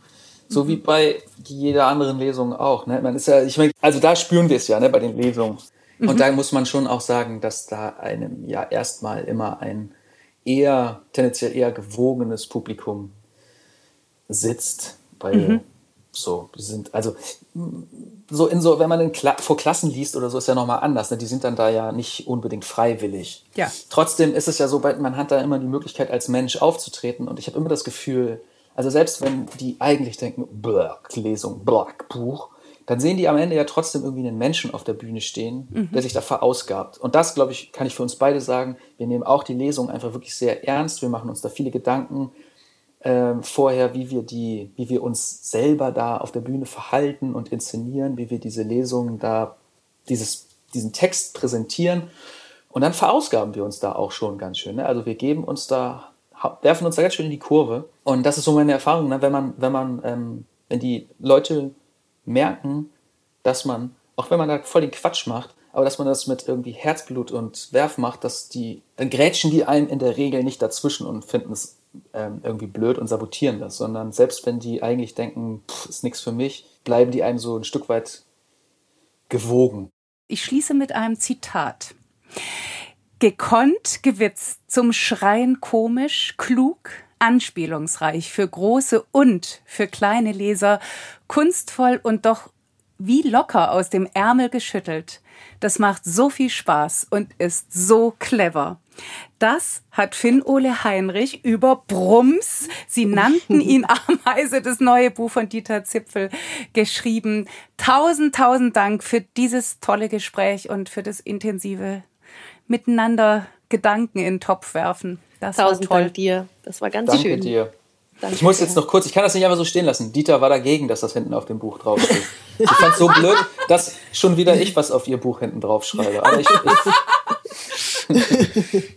So mhm. wie bei jeder anderen Lesung auch. Ne? Man ist ja, ich meine, also da spüren wir es ja ne, bei den Lesungen. Mhm. Und da muss man schon auch sagen, dass da einem ja erstmal immer ein eher, tendenziell eher gewogenes Publikum sitzt, weil mhm. so, die sind, also so in so, wenn man in Kla vor Klassen liest oder so, ist ja nochmal anders. Ne? Die sind dann da ja nicht unbedingt freiwillig. Ja. Trotzdem ist es ja so, man hat da immer die Möglichkeit, als Mensch aufzutreten. Und ich habe immer das Gefühl, also selbst wenn die eigentlich denken, Black Lesung, Black Buch, dann sehen die am Ende ja trotzdem irgendwie einen Menschen auf der Bühne stehen, mhm. der sich da verausgabt. Und das, glaube ich, kann ich für uns beide sagen. Wir nehmen auch die Lesung einfach wirklich sehr ernst. Wir machen uns da viele Gedanken äh, vorher, wie wir die, wie wir uns selber da auf der Bühne verhalten und inszenieren, wie wir diese Lesungen da, dieses, diesen Text präsentieren. Und dann verausgaben wir uns da auch schon ganz schön. Ne? Also wir geben uns da, werfen uns da ganz schön in die Kurve. Und das ist so meine Erfahrung, ne? wenn man, wenn man, ähm, wenn die Leute merken, dass man, auch wenn man da voll den Quatsch macht, aber dass man das mit irgendwie Herzblut und Werf macht, dass die, dann grätschen die einem in der Regel nicht dazwischen und finden es ähm, irgendwie blöd und sabotieren das, sondern selbst wenn die eigentlich denken, pff, ist nichts für mich, bleiben die einem so ein Stück weit gewogen. Ich schließe mit einem Zitat. Gekonnt, gewitzt, zum Schreien komisch, klug, anspielungsreich für große und für kleine Leser, kunstvoll und doch wie locker aus dem Ärmel geschüttelt. Das macht so viel Spaß und ist so clever. Das hat Finn-Ole Heinrich über Brums, sie nannten ihn Ameise, das neue Buch von Dieter Zipfel, geschrieben. Tausend, tausend Dank für dieses tolle Gespräch und für das intensive Miteinander Gedanken in den Topf werfen. Das Tausend war toll. Dank dir. Das war ganz Danke schön. Dir. Danke ich muss jetzt noch kurz, ich kann das nicht einfach so stehen lassen. Dieter war dagegen, dass das hinten auf dem Buch draufsteht. ich fand es so blöd, dass schon wieder ich was auf ihr Buch hinten drauf schreibe. Aber, ich, ich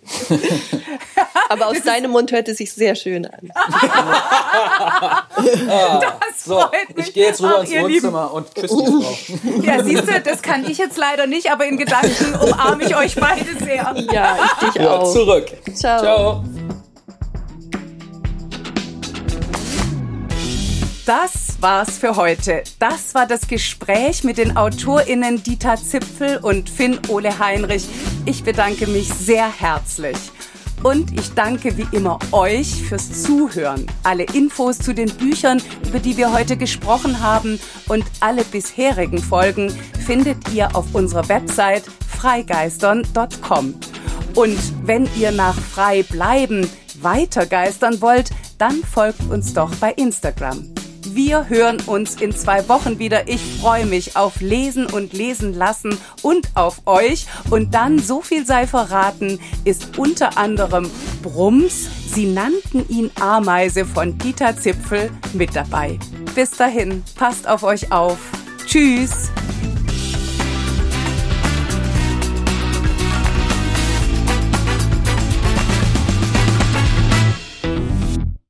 Aber aus deinem Mund hört es sich sehr schön an. ah, so, ich gehe jetzt rüber ins Wohnzimmer und küsse die Frau. Ja, siehst du, das kann ich jetzt leider nicht, aber in Gedanken umarme ich euch beide sehr. Ja, ich dich ja, auch. Zurück. Ciao. Ciao. Das war's für heute. Das war das Gespräch mit den AutorInnen Dieter Zipfel und Finn Ole Heinrich. Ich bedanke mich sehr herzlich. Und ich danke wie immer euch fürs Zuhören. Alle Infos zu den Büchern, über die wir heute gesprochen haben und alle bisherigen Folgen findet ihr auf unserer Website freigeistern.com. Und wenn ihr nach frei bleiben weitergeistern wollt, dann folgt uns doch bei Instagram. Wir hören uns in zwei Wochen wieder. Ich freue mich auf Lesen und Lesen lassen und auf euch. Und dann, so viel sei verraten, ist unter anderem Brums, sie nannten ihn Ameise von Dieter Zipfel mit dabei. Bis dahin, passt auf euch auf. Tschüss.